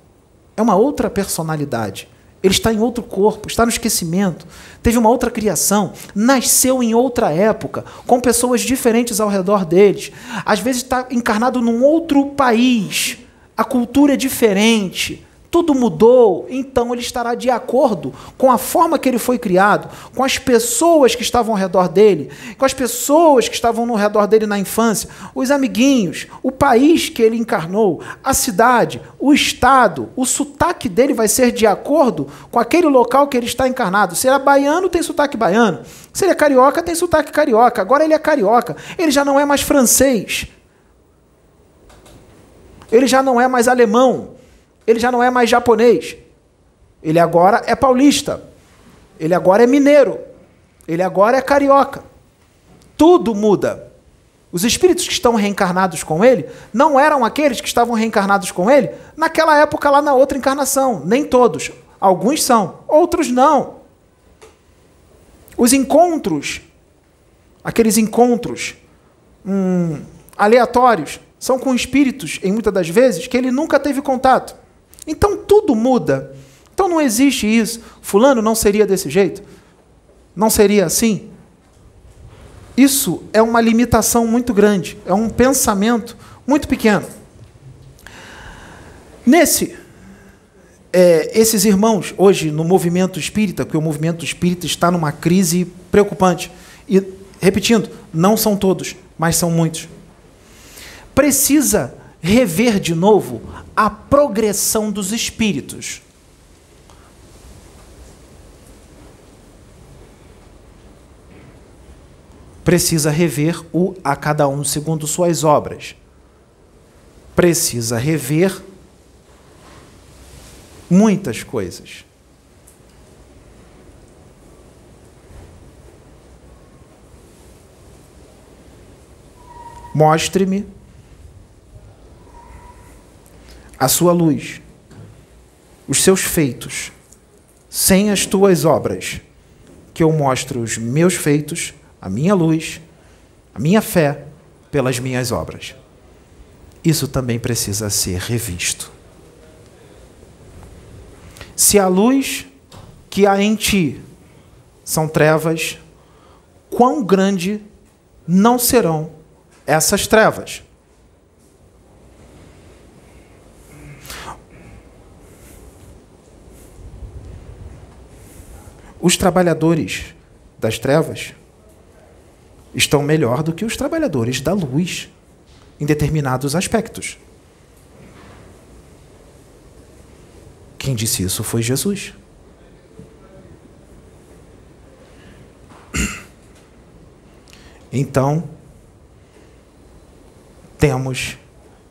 É uma outra personalidade. Ele está em outro corpo, está no esquecimento. Teve uma outra criação, nasceu em outra época, com pessoas diferentes ao redor deles. Às vezes está encarnado num outro país, a cultura é diferente tudo mudou, então ele estará de acordo com a forma que ele foi criado, com as pessoas que estavam ao redor dele, com as pessoas que estavam no redor dele na infância, os amiguinhos, o país que ele encarnou, a cidade, o estado, o sotaque dele vai ser de acordo com aquele local que ele está encarnado. Se ele é baiano, tem sotaque baiano. Se ele é carioca, tem sotaque carioca. Agora ele é carioca. Ele já não é mais francês. Ele já não é mais alemão ele já não é mais japonês. Ele agora é paulista. Ele agora é mineiro. Ele agora é carioca. Tudo muda. Os espíritos que estão reencarnados com ele não eram aqueles que estavam reencarnados com ele naquela época lá na outra encarnação. Nem todos. Alguns são, outros não. Os encontros, aqueles encontros hum, aleatórios, são com espíritos, em muitas das vezes, que ele nunca teve contato. Então tudo muda. Então não existe isso. Fulano não seria desse jeito? Não seria assim? Isso é uma limitação muito grande, é um pensamento muito pequeno. Nesse, é, esses irmãos, hoje no movimento espírita, porque o movimento espírita está numa crise preocupante. E, repetindo, não são todos, mas são muitos. Precisa rever de novo a progressão dos espíritos. Precisa rever o a cada um segundo suas obras. Precisa rever muitas coisas. Mostre-me a sua luz, os seus feitos, sem as tuas obras, que eu mostro os meus feitos, a minha luz, a minha fé, pelas minhas obras. Isso também precisa ser revisto. Se a luz que há em ti são trevas, quão grande não serão essas trevas? Os trabalhadores das trevas estão melhor do que os trabalhadores da luz em determinados aspectos. Quem disse isso foi Jesus. Então, temos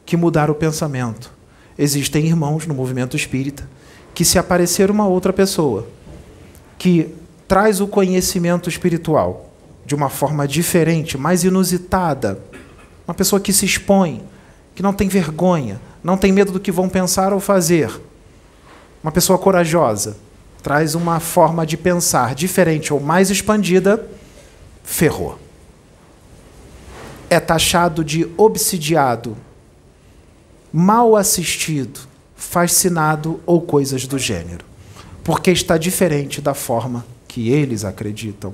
que mudar o pensamento. Existem irmãos no movimento espírita que, se aparecer uma outra pessoa que traz o conhecimento espiritual de uma forma diferente, mais inusitada. Uma pessoa que se expõe, que não tem vergonha, não tem medo do que vão pensar ou fazer. Uma pessoa corajosa, traz uma forma de pensar diferente ou mais expandida, ferrou. É taxado de obsidiado, mal assistido, fascinado ou coisas do gênero porque está diferente da forma que eles acreditam.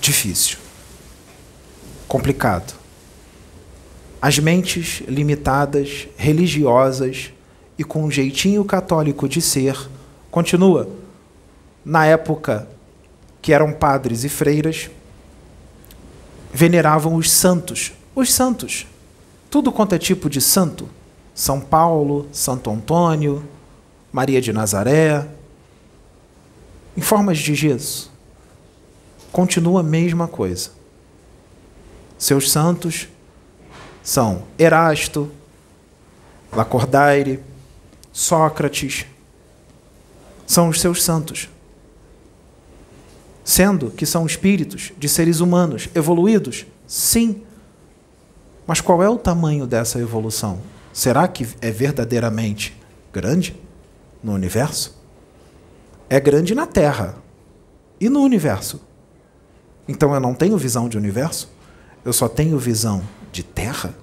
Difícil. Complicado. As mentes limitadas, religiosas e com um jeitinho católico de ser, continua. Na época que eram padres e freiras, veneravam os santos. Os santos. Tudo quanto é tipo de santo são Paulo, Santo Antônio, Maria de Nazaré, em formas de Jesus. continua a mesma coisa. Seus santos são Erasto, Lacordaire, Sócrates, são os seus santos. Sendo que são espíritos de seres humanos evoluídos? Sim. Mas qual é o tamanho dessa evolução? Será que é verdadeiramente grande no universo? É grande na Terra e no universo. Então eu não tenho visão de universo? Eu só tenho visão de Terra?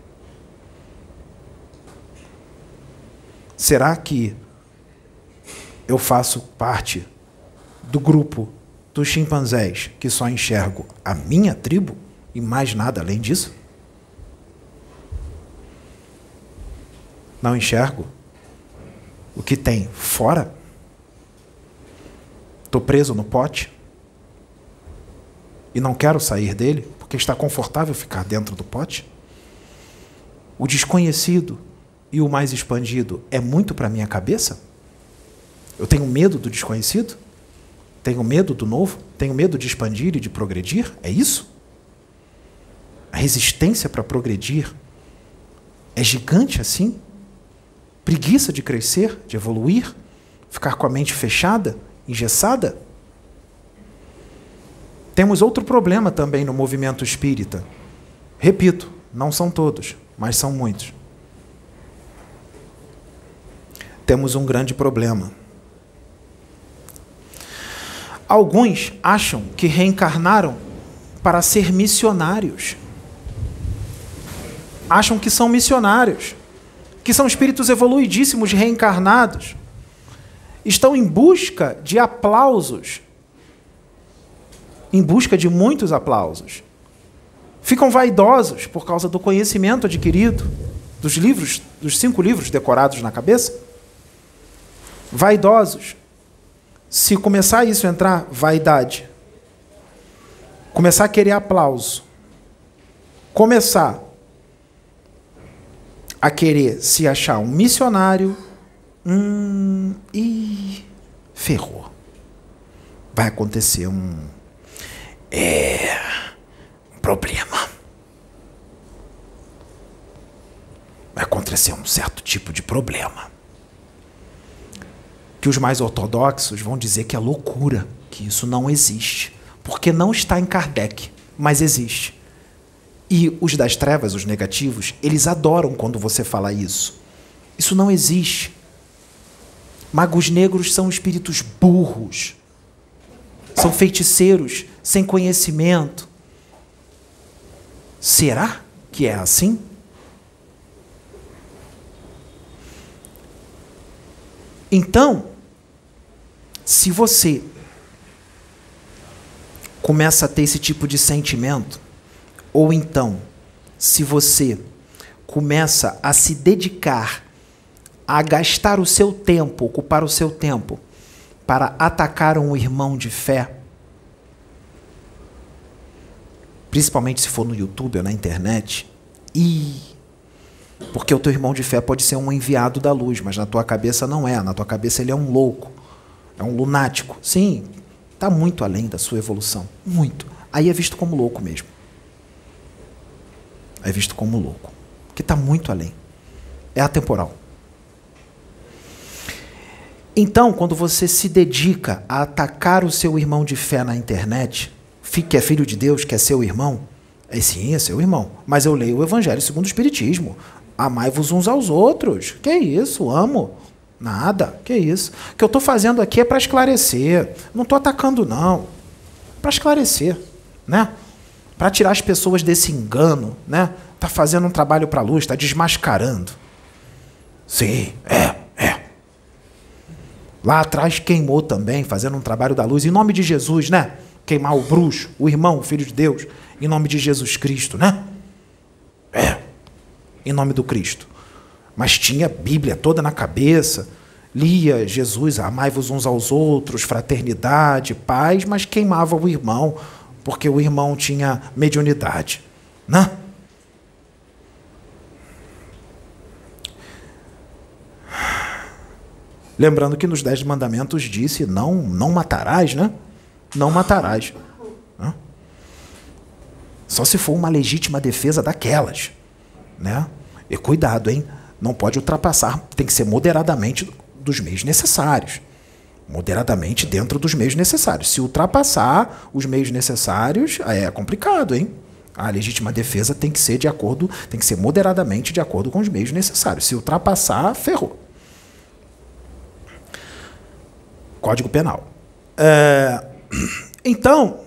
Será que eu faço parte do grupo dos chimpanzés que só enxergo a minha tribo e mais nada além disso? Não enxergo o que tem fora? Estou preso no pote e não quero sair dele porque está confortável ficar dentro do pote? O desconhecido e o mais expandido é muito para minha cabeça? Eu tenho medo do desconhecido? Tenho medo do novo? Tenho medo de expandir e de progredir? É isso? A resistência para progredir é gigante assim? Preguiça de crescer, de evoluir? Ficar com a mente fechada, engessada? Temos outro problema também no movimento espírita. Repito, não são todos, mas são muitos temos um grande problema. Alguns acham que reencarnaram para ser missionários. Acham que são missionários, que são espíritos evoluidíssimos reencarnados. Estão em busca de aplausos, em busca de muitos aplausos. Ficam vaidosos por causa do conhecimento adquirido, dos livros, dos cinco livros decorados na cabeça vaidosos. Se começar isso a entrar, vaidade. Começar a querer aplauso. Começar a querer se achar um missionário. Hum, e ferrou. Vai acontecer um. É. Um problema. Vai acontecer um certo tipo de problema que os mais ortodoxos vão dizer que é loucura, que isso não existe. Porque não está em Kardec, mas existe. E os das trevas, os negativos, eles adoram quando você fala isso. Isso não existe. Magos negros são espíritos burros. São feiticeiros sem conhecimento. Será que é assim? Então, se você começa a ter esse tipo de sentimento, ou então, se você começa a se dedicar a gastar o seu tempo, ocupar o seu tempo para atacar um irmão de fé, principalmente se for no YouTube ou na internet, e porque o teu irmão de fé pode ser um enviado da luz, mas na tua cabeça não é, na tua cabeça ele é um louco. É um lunático. Sim, está muito além da sua evolução. Muito. Aí é visto como louco mesmo. É visto como louco. Que está muito além. É atemporal. Então, quando você se dedica a atacar o seu irmão de fé na internet, que é filho de Deus, que é seu irmão, é sim, é seu irmão. Mas eu leio o Evangelho segundo o Espiritismo. Amai-vos uns aos outros. Que isso, amo. Nada, que isso. O que eu estou fazendo aqui é para esclarecer. Não estou atacando, não. Para esclarecer, né? Para tirar as pessoas desse engano, né? Está fazendo um trabalho para a luz, está desmascarando. Sim, é, é. Lá atrás queimou também, fazendo um trabalho da luz, em nome de Jesus, né? Queimar o bruxo, o irmão, o filho de Deus, em nome de Jesus Cristo, né? É, em nome do Cristo mas tinha a Bíblia toda na cabeça, lia Jesus, amai-vos uns aos outros, fraternidade, paz, mas queimava o irmão, porque o irmão tinha mediunidade. Né? Lembrando que nos Dez Mandamentos disse: não, não matarás, né? Não matarás. Né? Só se for uma legítima defesa daquelas, né? E cuidado, hein? Não pode ultrapassar, tem que ser moderadamente dos meios necessários. Moderadamente dentro dos meios necessários. Se ultrapassar os meios necessários, é complicado, hein? A legítima defesa tem que ser de acordo, tem que ser moderadamente de acordo com os meios necessários. Se ultrapassar, ferrou. Código Penal. É, então,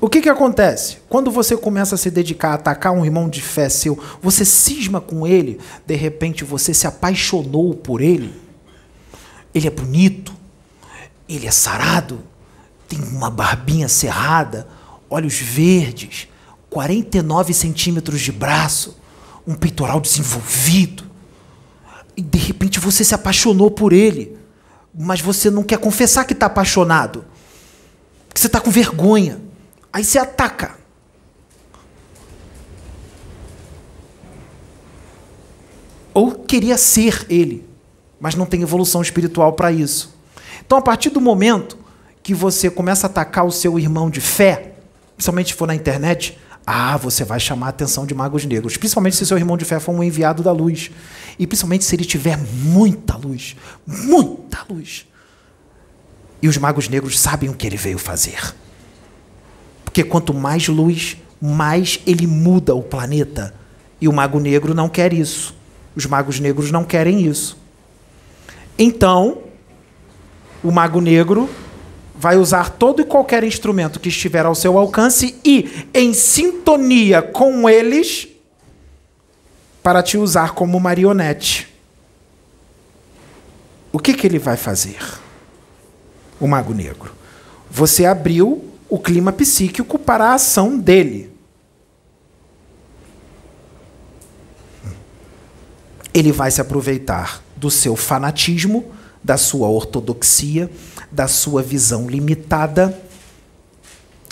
o que, que acontece? Quando você começa a se dedicar a atacar um irmão de fé seu, você cisma com ele, de repente você se apaixonou por ele. Ele é bonito, ele é sarado, tem uma barbinha cerrada, olhos verdes, 49 centímetros de braço, um peitoral desenvolvido. E de repente você se apaixonou por ele, mas você não quer confessar que está apaixonado, que você está com vergonha. Aí você ataca. Ou queria ser ele, mas não tem evolução espiritual para isso. Então, a partir do momento que você começa a atacar o seu irmão de fé, principalmente se for na internet, ah, você vai chamar a atenção de magos negros, principalmente se seu irmão de fé for um enviado da luz. E principalmente se ele tiver muita luz, muita luz. E os magos negros sabem o que ele veio fazer. Porque quanto mais luz, mais ele muda o planeta. E o mago negro não quer isso. Os magos negros não querem isso. Então, o mago negro vai usar todo e qualquer instrumento que estiver ao seu alcance e em sintonia com eles para te usar como marionete. O que, que ele vai fazer? O mago negro. Você abriu o clima psíquico para a ação dele. Ele vai se aproveitar do seu fanatismo, da sua ortodoxia, da sua visão limitada,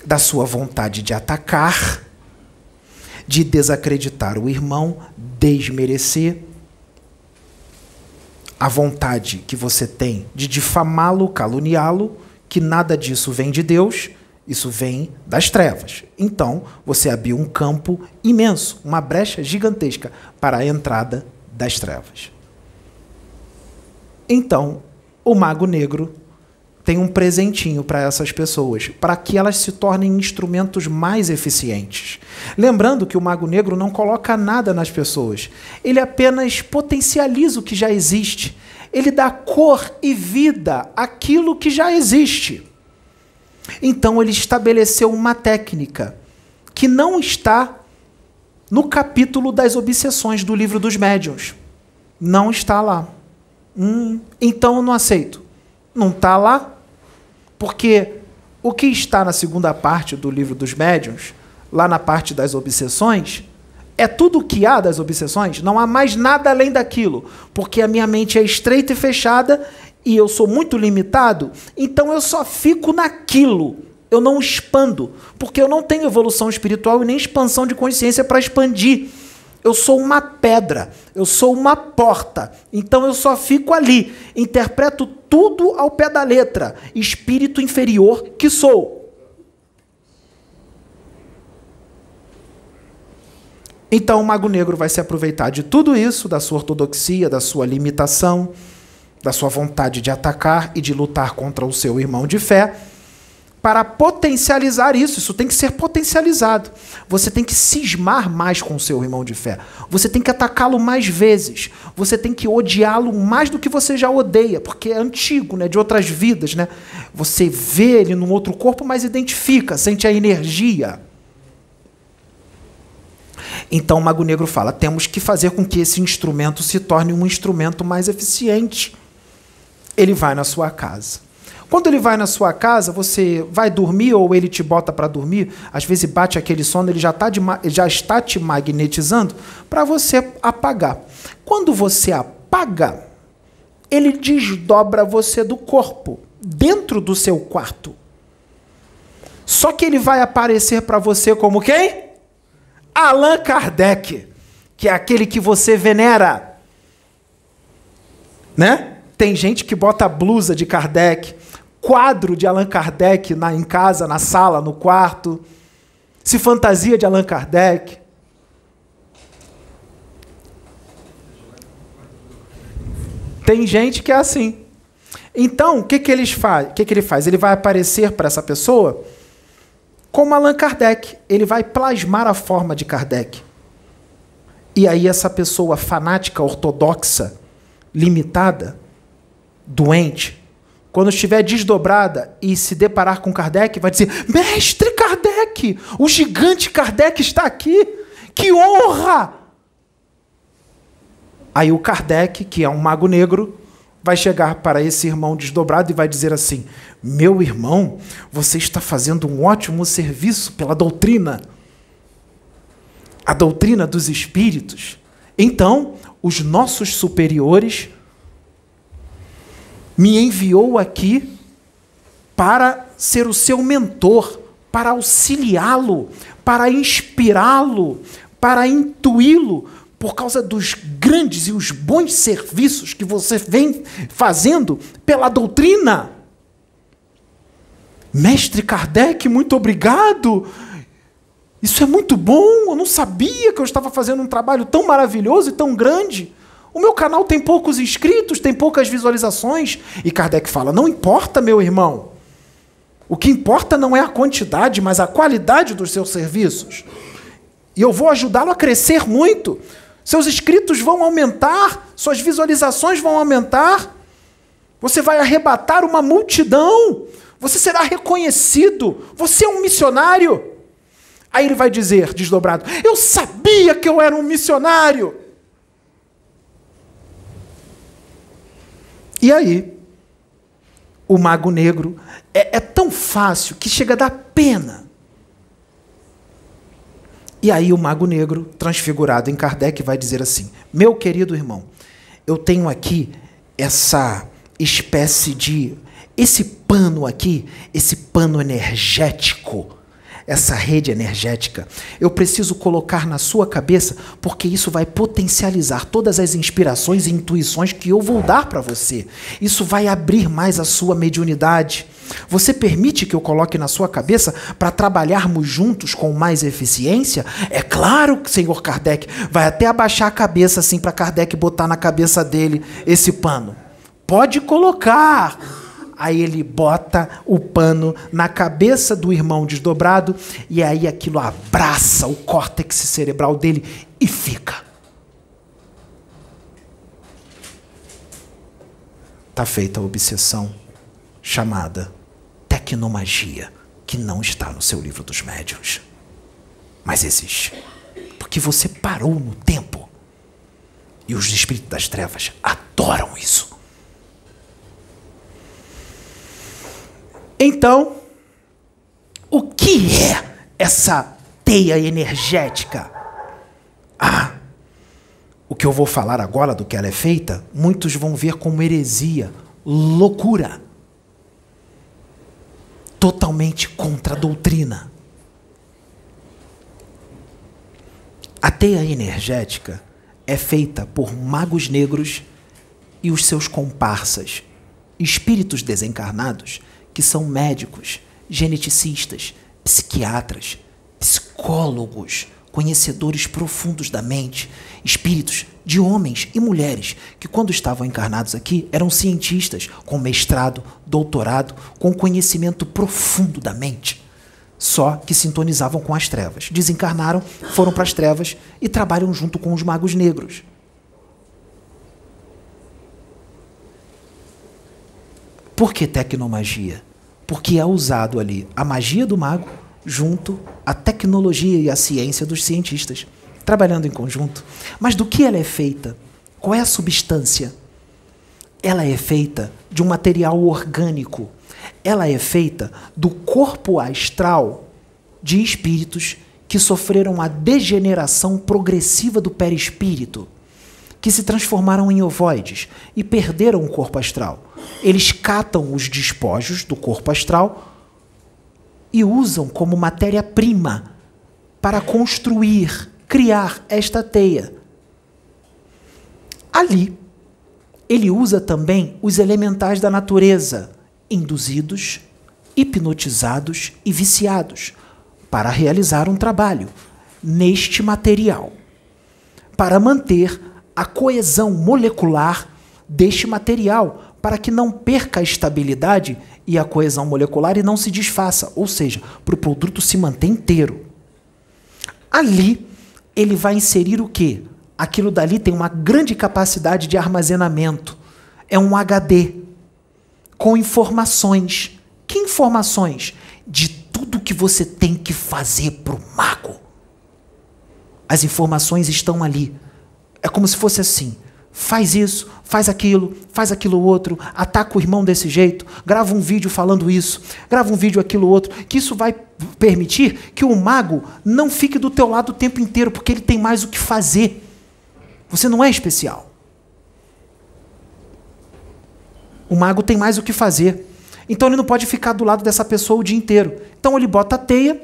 da sua vontade de atacar, de desacreditar o irmão, desmerecer, a vontade que você tem de difamá-lo, caluniá-lo, que nada disso vem de Deus, isso vem das trevas. Então, você abriu um campo imenso, uma brecha gigantesca para a entrada das trevas. Então, o Mago Negro tem um presentinho para essas pessoas, para que elas se tornem instrumentos mais eficientes. Lembrando que o Mago Negro não coloca nada nas pessoas, ele apenas potencializa o que já existe. Ele dá cor e vida àquilo que já existe. Então ele estabeleceu uma técnica que não está no capítulo das obsessões do livro dos médiuns. Não está lá. Hum, então eu não aceito. Não está lá, porque o que está na segunda parte do livro dos médiuns, lá na parte das obsessões, é tudo o que há das obsessões, não há mais nada além daquilo, porque a minha mente é estreita e fechada e eu sou muito limitado, então eu só fico naquilo. Eu não expando, porque eu não tenho evolução espiritual e nem expansão de consciência para expandir. Eu sou uma pedra, eu sou uma porta, então eu só fico ali, interpreto tudo ao pé da letra, espírito inferior que sou. Então o Mago Negro vai se aproveitar de tudo isso, da sua ortodoxia, da sua limitação, da sua vontade de atacar e de lutar contra o seu irmão de fé, para potencializar isso. Isso tem que ser potencializado. Você tem que cismar mais com o seu irmão de fé. Você tem que atacá-lo mais vezes. Você tem que odiá-lo mais do que você já odeia, porque é antigo, né, de outras vidas, né? Você vê ele num outro corpo, mas identifica, sente a energia. Então Mago Negro fala: temos que fazer com que esse instrumento se torne um instrumento mais eficiente ele vai na sua casa. Quando ele vai na sua casa, você vai dormir ou ele te bota para dormir, às vezes bate aquele sono, ele já, tá de, já está te magnetizando para você apagar. Quando você apaga, ele desdobra você do corpo, dentro do seu quarto. Só que ele vai aparecer para você como quem? Allan Kardec, que é aquele que você venera. Né? Tem gente que bota blusa de Kardec, quadro de Allan Kardec na, em casa, na sala, no quarto, se fantasia de Allan Kardec. Tem gente que é assim. Então, o que, que, eles faz, que, que ele faz? Ele vai aparecer para essa pessoa como Allan Kardec. Ele vai plasmar a forma de Kardec. E aí, essa pessoa fanática, ortodoxa, limitada, doente, quando estiver desdobrada e se deparar com Kardec, vai dizer: Mestre Kardec, o gigante Kardec está aqui, que honra! Aí o Kardec, que é um mago negro, vai chegar para esse irmão desdobrado e vai dizer assim: Meu irmão, você está fazendo um ótimo serviço pela doutrina, a doutrina dos espíritos. Então, os nossos superiores me enviou aqui para ser o seu mentor, para auxiliá-lo, para inspirá-lo, para intuí-lo, por causa dos grandes e os bons serviços que você vem fazendo pela doutrina. Mestre Kardec, muito obrigado. Isso é muito bom. Eu não sabia que eu estava fazendo um trabalho tão maravilhoso e tão grande. O meu canal tem poucos inscritos, tem poucas visualizações. E Kardec fala: não importa, meu irmão. O que importa não é a quantidade, mas a qualidade dos seus serviços. E eu vou ajudá-lo a crescer muito. Seus inscritos vão aumentar, suas visualizações vão aumentar. Você vai arrebatar uma multidão. Você será reconhecido. Você é um missionário. Aí ele vai dizer, desdobrado: Eu sabia que eu era um missionário. E aí, o mago negro é, é tão fácil que chega a dar pena e aí o mago negro, transfigurado em Kardec, vai dizer assim: Meu querido irmão, eu tenho aqui essa espécie de. Esse pano aqui, esse pano energético, essa rede energética, eu preciso colocar na sua cabeça, porque isso vai potencializar todas as inspirações e intuições que eu vou dar para você. Isso vai abrir mais a sua mediunidade. Você permite que eu coloque na sua cabeça para trabalharmos juntos com mais eficiência? É claro que, senhor Kardec, vai até abaixar a cabeça assim para Kardec botar na cabeça dele esse pano. Pode colocar. Aí ele bota o pano na cabeça do irmão desdobrado e aí aquilo abraça o córtex cerebral dele e fica. Tá feita a obsessão chamada tecnomagia, que não está no seu livro dos médiuns. Mas existe. Porque você parou no tempo. E os espíritos das trevas adoram isso. Então, o que é essa teia energética? Ah, o que eu vou falar agora do que ela é feita, muitos vão ver como heresia, loucura totalmente contra a doutrina. A teia energética é feita por magos negros e os seus comparsas, espíritos desencarnados que são médicos, geneticistas, psiquiatras, psicólogos, conhecedores profundos da mente, espíritos de homens e mulheres que, quando estavam encarnados aqui, eram cientistas com mestrado, doutorado, com conhecimento profundo da mente, só que sintonizavam com as trevas. Desencarnaram, foram para as trevas e trabalham junto com os magos negros. Por que tecnomagia? Porque é usado ali a magia do mago junto à tecnologia e à ciência dos cientistas, trabalhando em conjunto. Mas do que ela é feita? Qual é a substância? Ela é feita de um material orgânico. Ela é feita do corpo astral de espíritos que sofreram a degeneração progressiva do perispírito, que se transformaram em ovoides e perderam o corpo astral. Eles catam os despojos do corpo astral e usam como matéria-prima para construir, criar esta teia. Ali, ele usa também os elementais da natureza induzidos, hipnotizados e viciados para realizar um trabalho neste material, para manter a coesão molecular deste material, para que não perca a estabilidade e a coesão molecular e não se desfaça, ou seja, para o produto se manter inteiro. Ali, ele vai inserir o quê? Aquilo dali tem uma grande capacidade de armazenamento. É um HD com informações. Que informações? De tudo que você tem que fazer para o mago. As informações estão ali. É como se fosse assim: faz isso, faz aquilo, faz aquilo outro, ataca o irmão desse jeito, grava um vídeo falando isso, grava um vídeo aquilo outro, que isso vai permitir que o mago não fique do teu lado o tempo inteiro, porque ele tem mais o que fazer. Você não é especial. O mago tem mais o que fazer. Então ele não pode ficar do lado dessa pessoa o dia inteiro. Então ele bota a teia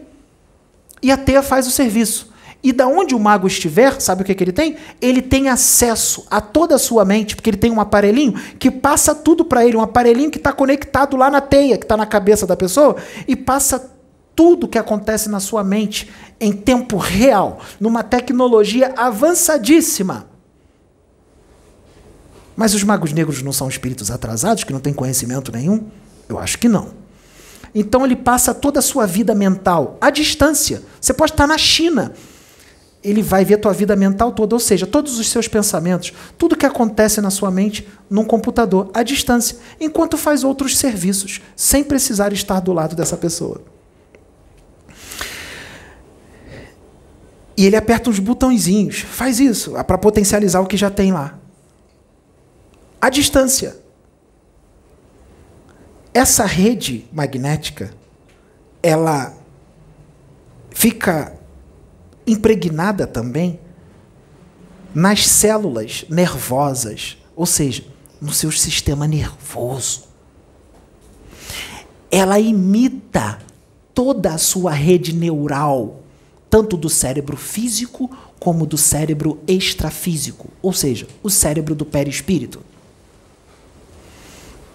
e a teia faz o serviço. E da onde o mago estiver, sabe o que, que ele tem? Ele tem acesso a toda a sua mente, porque ele tem um aparelhinho que passa tudo para ele, um aparelhinho que está conectado lá na teia, que está na cabeça da pessoa, e passa tudo que acontece na sua mente em tempo real, numa tecnologia avançadíssima. Mas os magos negros não são espíritos atrasados, que não têm conhecimento nenhum? Eu acho que não. Então ele passa toda a sua vida mental à distância. Você pode estar na China ele vai ver a tua vida mental toda, ou seja, todos os seus pensamentos, tudo que acontece na sua mente num computador à distância, enquanto faz outros serviços, sem precisar estar do lado dessa pessoa. E ele aperta uns botõezinhos, faz isso, para potencializar o que já tem lá. À distância. Essa rede magnética, ela fica impregnada também nas células nervosas, ou seja, no seu sistema nervoso. Ela imita toda a sua rede neural, tanto do cérebro físico como do cérebro extrafísico, ou seja, o cérebro do perispírito.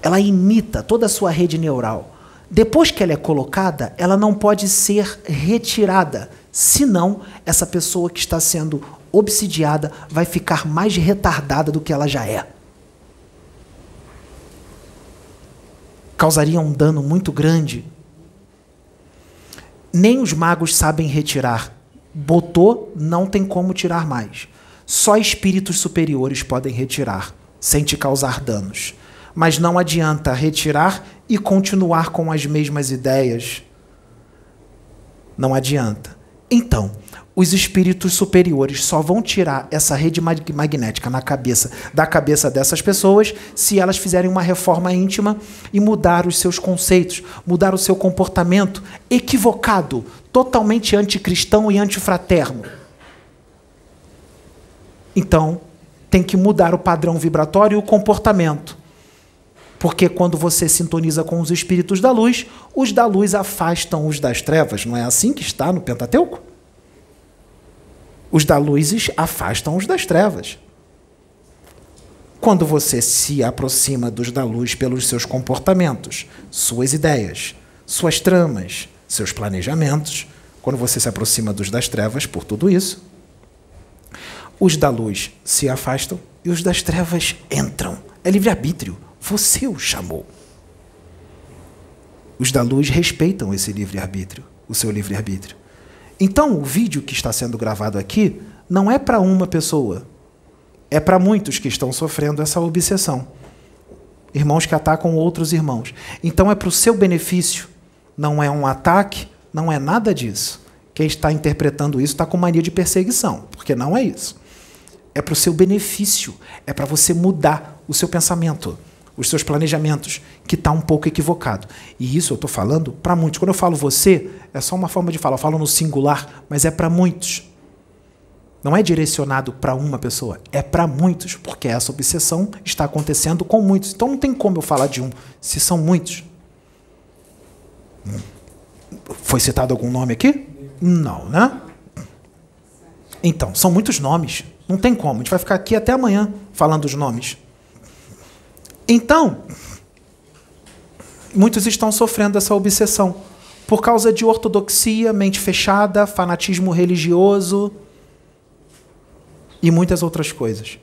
Ela imita toda a sua rede neural. Depois que ela é colocada, ela não pode ser retirada Senão, essa pessoa que está sendo obsidiada vai ficar mais retardada do que ela já é. Causaria um dano muito grande. Nem os magos sabem retirar. Botou, não tem como tirar mais. Só espíritos superiores podem retirar, sem te causar danos. Mas não adianta retirar e continuar com as mesmas ideias. Não adianta. Então, os espíritos superiores só vão tirar essa rede magnética na cabeça da cabeça dessas pessoas se elas fizerem uma reforma íntima e mudar os seus conceitos, mudar o seu comportamento equivocado, totalmente anticristão e antifraterno. Então, tem que mudar o padrão vibratório e o comportamento. Porque quando você sintoniza com os espíritos da luz, os da luz afastam os das trevas. Não é assim que está no Pentateuco? Os da luz afastam os das trevas. Quando você se aproxima dos da luz pelos seus comportamentos, suas ideias, suas tramas, seus planejamentos, quando você se aproxima dos das trevas por tudo isso, os da luz se afastam e os das trevas entram. É livre-arbítrio. Você o chamou. Os da luz respeitam esse livre-arbítrio, o seu livre-arbítrio. Então, o vídeo que está sendo gravado aqui não é para uma pessoa, é para muitos que estão sofrendo essa obsessão. Irmãos que atacam outros irmãos. Então, é para o seu benefício, não é um ataque, não é nada disso. Quem está interpretando isso está com mania de perseguição, porque não é isso. É para o seu benefício, é para você mudar o seu pensamento os seus planejamentos, que está um pouco equivocado. E isso eu estou falando para muitos. Quando eu falo você, é só uma forma de falar. Eu falo no singular, mas é para muitos. Não é direcionado para uma pessoa, é para muitos, porque essa obsessão está acontecendo com muitos. Então não tem como eu falar de um, se são muitos. Foi citado algum nome aqui? Não, né? Então, são muitos nomes. Não tem como. A gente vai ficar aqui até amanhã falando os nomes. Então, Muitos estão sofrendo essa obsessão por causa de ortodoxia, mente fechada, fanatismo religioso e muitas outras coisas.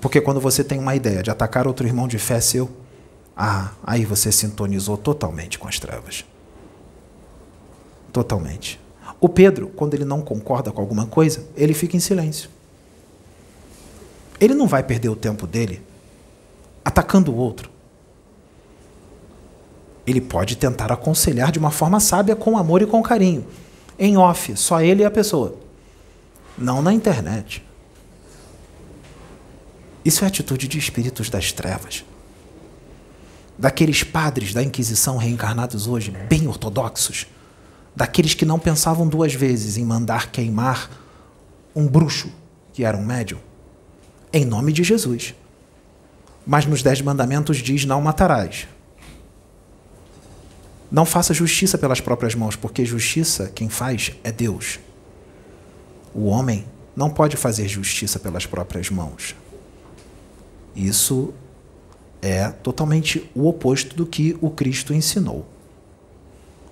Porque quando você tem uma ideia de atacar outro irmão de fé seu, ah, aí você sintonizou totalmente com as trevas. Totalmente. O Pedro, quando ele não concorda com alguma coisa, ele fica em silêncio. Ele não vai perder o tempo dele atacando o outro. Ele pode tentar aconselhar de uma forma sábia, com amor e com carinho. Em off, só ele e a pessoa. Não na internet. Isso é atitude de espíritos das trevas. Daqueles padres da Inquisição reencarnados hoje, bem ortodoxos. Daqueles que não pensavam duas vezes em mandar queimar um bruxo, que era um médium, em nome de Jesus. Mas nos Dez Mandamentos diz: não matarás. Não faça justiça pelas próprias mãos, porque justiça quem faz é Deus. O homem não pode fazer justiça pelas próprias mãos. Isso é totalmente o oposto do que o Cristo ensinou.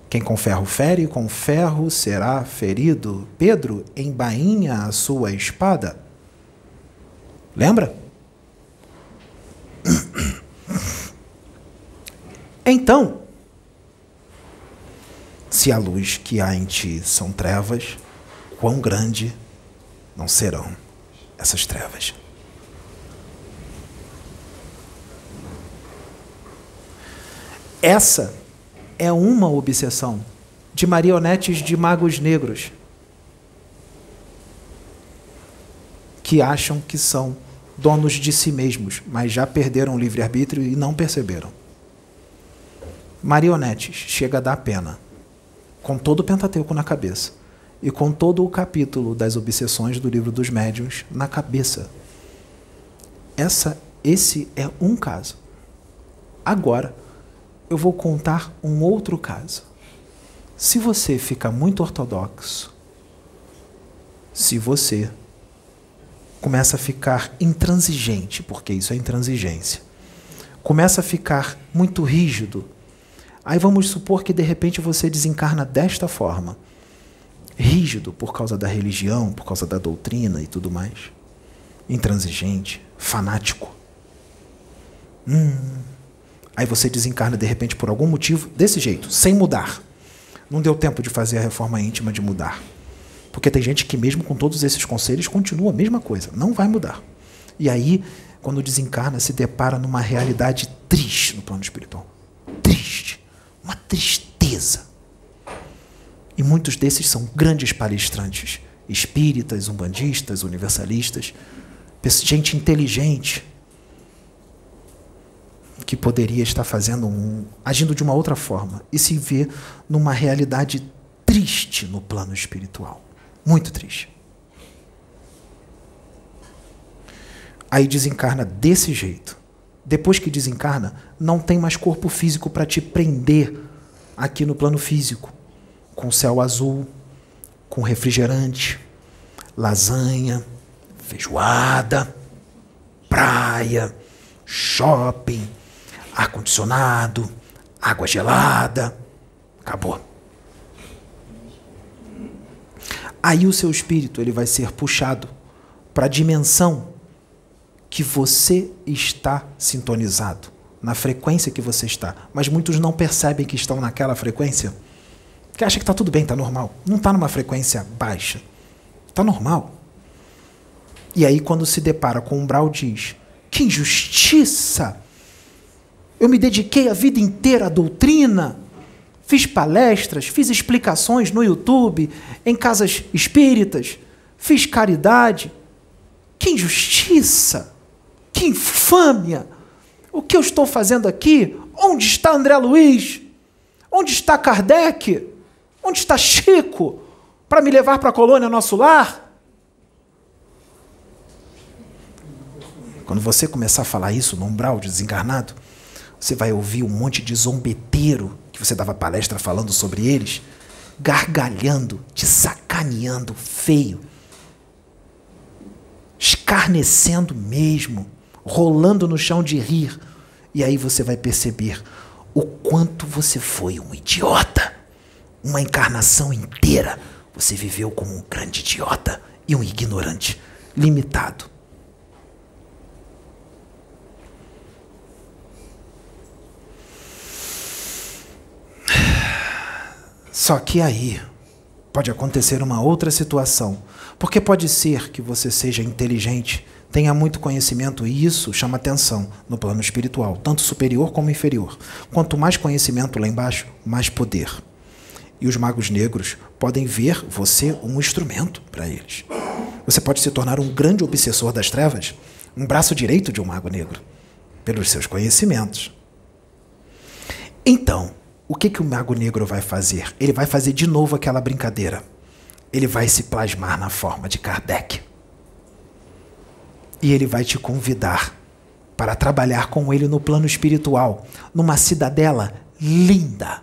Quem com ferro fere, com ferro será ferido. Pedro embainha a sua espada. Lembra? Então, se a luz que há em ti são trevas, quão grande não serão essas trevas. Essa é uma obsessão de marionetes de magos negros que acham que são donos de si mesmos, mas já perderam o livre-arbítrio e não perceberam. Marionetes chega a dar pena com todo o Pentateuco na cabeça e com todo o capítulo das obsessões do livro dos médiuns na cabeça. Essa, esse é um caso. Agora, eu vou contar um outro caso. Se você fica muito ortodoxo, se você começa a ficar intransigente, porque isso é intransigência, começa a ficar muito rígido, Aí vamos supor que de repente você desencarna desta forma, rígido por causa da religião, por causa da doutrina e tudo mais, intransigente, fanático. Hum. Aí você desencarna de repente por algum motivo desse jeito, sem mudar. Não deu tempo de fazer a reforma íntima de mudar. Porque tem gente que, mesmo com todos esses conselhos, continua a mesma coisa, não vai mudar. E aí, quando desencarna, se depara numa realidade triste no plano espiritual. Triste uma tristeza. E muitos desses são grandes palestrantes, espíritas, umbandistas, universalistas, gente inteligente que poderia estar fazendo um, agindo de uma outra forma e se vê numa realidade triste no plano espiritual, muito triste. Aí desencarna desse jeito depois que desencarna, não tem mais corpo físico para te prender aqui no plano físico, com céu azul, com refrigerante, lasanha, feijoada, praia, shopping, ar-condicionado, água gelada. Acabou. Aí o seu espírito ele vai ser puxado para a dimensão que você está sintonizado, na frequência que você está. Mas muitos não percebem que estão naquela frequência, que acha que está tudo bem, está normal. Não está numa frequência baixa. Está normal. E aí, quando se depara com um umbral, diz: Que injustiça! Eu me dediquei a vida inteira à doutrina, fiz palestras, fiz explicações no YouTube, em casas espíritas, fiz caridade. Que injustiça! Que infâmia! O que eu estou fazendo aqui? Onde está André Luiz? Onde está Kardec? Onde está Chico? Para me levar para a colônia nosso lar? Quando você começar a falar isso no umbral de desencarnado, você vai ouvir um monte de zombeteiro você dava palestra falando sobre eles, gargalhando, te sacaneando feio, escarnecendo mesmo rolando no chão de rir, E aí você vai perceber o quanto você foi um idiota. Uma encarnação inteira você viveu como um grande idiota e um ignorante, limitado. Só que aí pode acontecer uma outra situação, porque pode ser que você seja inteligente, tenha muito conhecimento e isso chama atenção no plano espiritual, tanto superior como inferior. Quanto mais conhecimento lá embaixo, mais poder. E os magos negros podem ver você um instrumento para eles. Você pode se tornar um grande obsessor das trevas, um braço direito de um mago negro, pelos seus conhecimentos. Então, o que, que o mago negro vai fazer? Ele vai fazer de novo aquela brincadeira. Ele vai se plasmar na forma de Kardec. E ele vai te convidar para trabalhar com ele no plano espiritual, numa cidadela linda.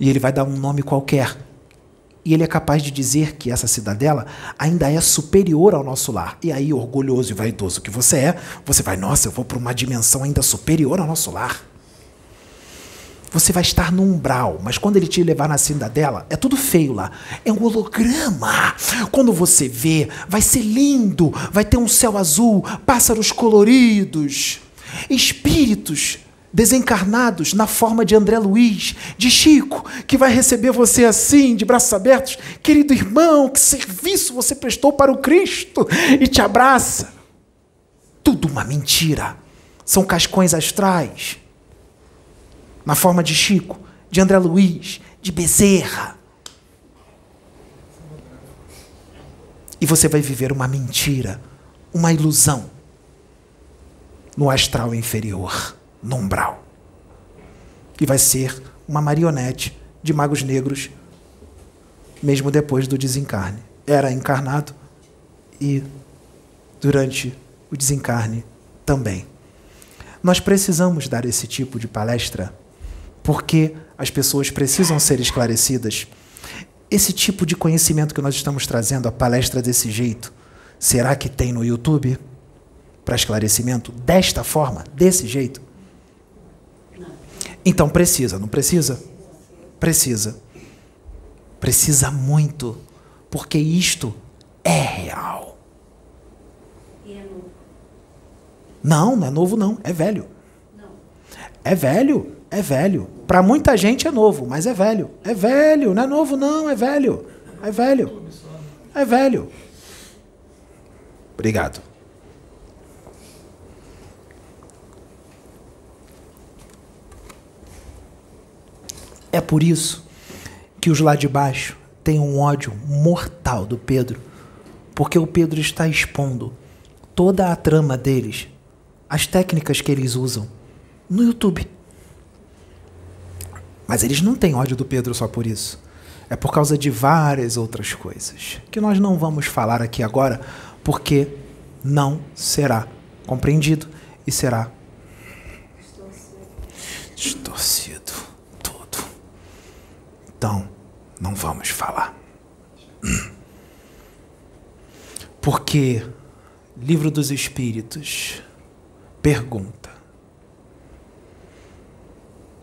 E ele vai dar um nome qualquer. E ele é capaz de dizer que essa cidadela ainda é superior ao nosso lar. E aí, orgulhoso e vaidoso que você é, você vai, nossa, eu vou para uma dimensão ainda superior ao nosso lar. Você vai estar no umbral, mas quando ele te levar na cidadela, é tudo feio lá. É um holograma. Quando você vê, vai ser lindo, vai ter um céu azul, pássaros coloridos, espíritos desencarnados na forma de André Luiz, de Chico, que vai receber você assim, de braços abertos. Querido irmão, que serviço você prestou para o Cristo? E te abraça. Tudo uma mentira. São cascões astrais na forma de Chico, de André Luiz, de Bezerra. E você vai viver uma mentira, uma ilusão no astral inferior, no umbral. E vai ser uma marionete de magos negros, mesmo depois do desencarne. Era encarnado e durante o desencarne também. Nós precisamos dar esse tipo de palestra porque as pessoas precisam ser esclarecidas. Esse tipo de conhecimento que nós estamos trazendo, a palestra desse jeito, será que tem no YouTube para esclarecimento desta forma, desse jeito? Então precisa, não precisa? Precisa. Precisa muito, porque isto é real. Não, não é novo não, é velho. É velho é velho. Para muita gente é novo, mas é velho. É velho, não é novo, não, é velho. É velho. É velho. Obrigado. É por isso que os lá de baixo têm um ódio mortal do Pedro, porque o Pedro está expondo toda a trama deles, as técnicas que eles usam, no YouTube. Mas eles não têm ódio do Pedro só por isso. É por causa de várias outras coisas que nós não vamos falar aqui agora, porque não será compreendido e será distorcido tudo. Então, não vamos falar. Porque Livro dos Espíritos pergunta: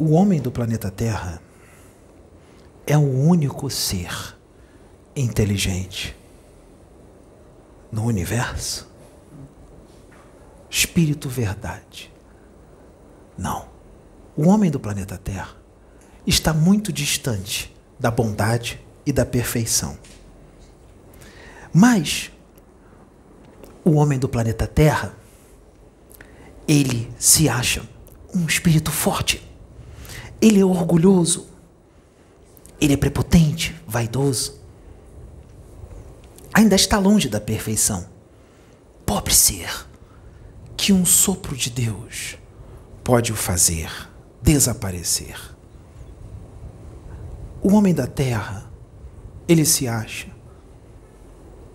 o homem do planeta Terra é o único ser inteligente no universo? Espírito verdade. Não. O homem do planeta Terra está muito distante da bondade e da perfeição. Mas o homem do planeta Terra, ele se acha um espírito forte ele é orgulhoso. Ele é prepotente, vaidoso. Ainda está longe da perfeição. Pobre ser que um sopro de Deus pode o fazer desaparecer. O homem da terra, ele se acha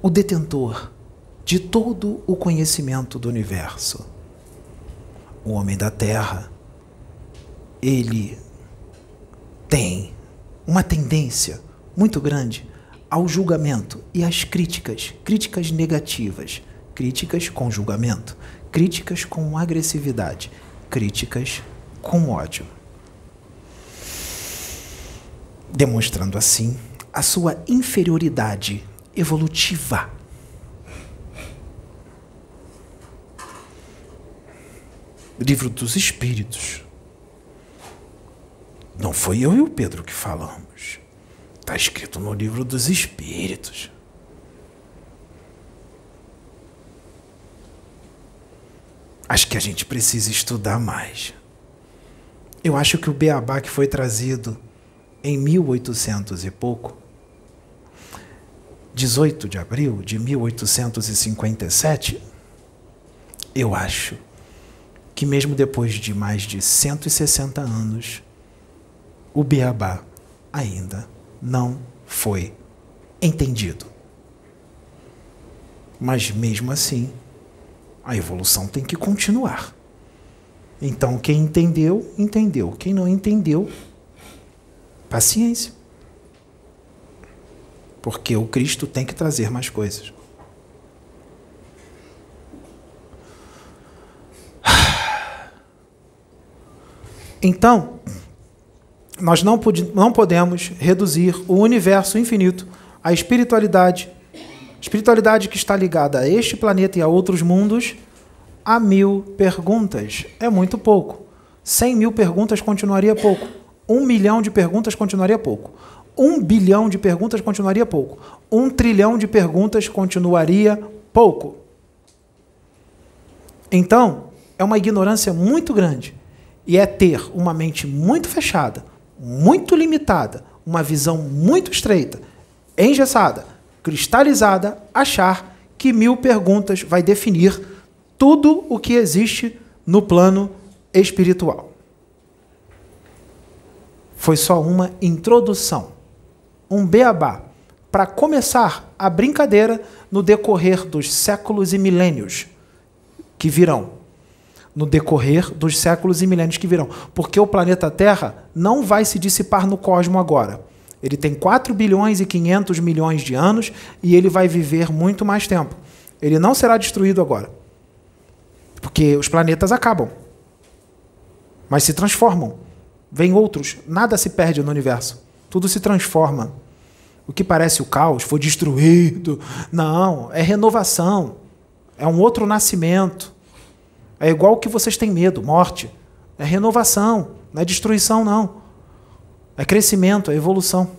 o detentor de todo o conhecimento do universo. O homem da terra, ele tem uma tendência muito grande ao julgamento e às críticas, críticas negativas, críticas com julgamento, críticas com agressividade, críticas com ódio, demonstrando assim a sua inferioridade evolutiva. Livro dos Espíritos. Não foi eu e o Pedro que falamos. Está escrito no livro dos Espíritos. Acho que a gente precisa estudar mais. Eu acho que o beabá que foi trazido em 1800 e pouco, 18 de abril de 1857, eu acho que mesmo depois de mais de 160 anos, o beabá ainda não foi entendido. Mas mesmo assim, a evolução tem que continuar. Então, quem entendeu, entendeu. Quem não entendeu, paciência. Porque o Cristo tem que trazer mais coisas. Então, nós não, não podemos reduzir o universo infinito à espiritualidade Espiritualidade que está ligada a este planeta e a outros mundos, a mil perguntas. É muito pouco. Cem mil perguntas continuaria pouco. Um milhão de perguntas continuaria pouco. Um bilhão de perguntas continuaria pouco. Um trilhão de perguntas continuaria pouco. Então, é uma ignorância muito grande. E é ter uma mente muito fechada, muito limitada, uma visão muito estreita, engessada cristalizada, achar que mil perguntas vai definir tudo o que existe no plano espiritual. Foi só uma introdução, um beabá, para começar a brincadeira no decorrer dos séculos e milênios que virão. No decorrer dos séculos e milênios que virão. Porque o planeta Terra não vai se dissipar no cosmo agora. Ele tem 4 bilhões e 500 milhões de anos e ele vai viver muito mais tempo. Ele não será destruído agora. Porque os planetas acabam. Mas se transformam. Vêm outros. Nada se perde no universo. Tudo se transforma. O que parece o caos foi destruído. Não, é renovação. É um outro nascimento. É igual o que vocês têm medo, morte. É renovação, não é destruição, não. É crescimento, é evolução.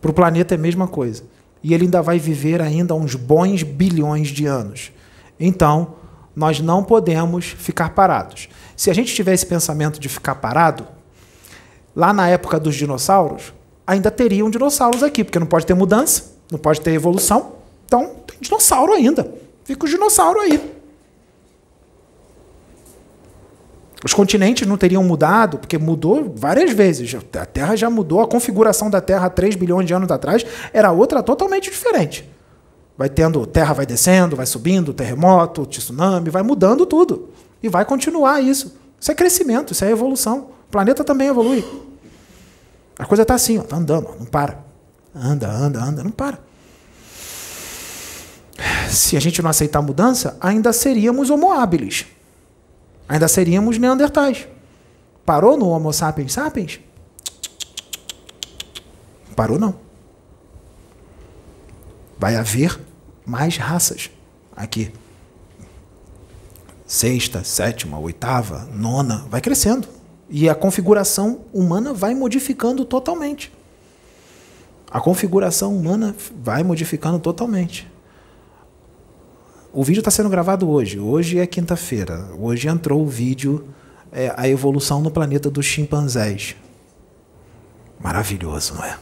Para o planeta é a mesma coisa. E ele ainda vai viver ainda uns bons bilhões de anos. Então, nós não podemos ficar parados. Se a gente tiver esse pensamento de ficar parado, lá na época dos dinossauros, ainda teriam dinossauros aqui, porque não pode ter mudança, não pode ter evolução. Então, tem dinossauro ainda. Fica o dinossauro aí. Os continentes não teriam mudado, porque mudou várias vezes. A Terra já mudou, a configuração da Terra há 3 bilhões de anos atrás era outra totalmente diferente. Vai tendo, Terra vai descendo, vai subindo, terremoto, tsunami, vai mudando tudo. E vai continuar isso. Isso é crescimento, isso é evolução. O planeta também evolui. A coisa está assim, está andando, ó, não para. Anda, anda, anda, não para. Se a gente não aceitar a mudança, ainda seríamos homo. Ainda seríamos neandertais. Parou no Homo sapiens sapiens? Parou não. Vai haver mais raças aqui. Sexta, sétima, oitava, nona, vai crescendo. E a configuração humana vai modificando totalmente. A configuração humana vai modificando totalmente. O vídeo está sendo gravado hoje. Hoje é quinta-feira. Hoje entrou o vídeo é, A Evolução no Planeta dos Chimpanzés. Maravilhoso, não é?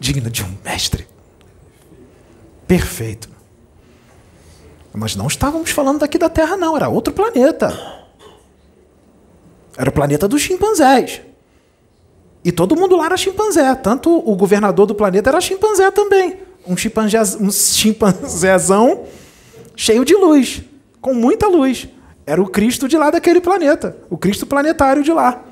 Digno de um mestre. Perfeito. Mas não estávamos falando daqui da Terra, não. Era outro planeta. Era o planeta dos chimpanzés. E todo mundo lá era chimpanzé. Tanto o governador do planeta era chimpanzé também um, um chimpanzézão cheio de luz, com muita luz. Era o Cristo de lá daquele planeta, o Cristo planetário de lá.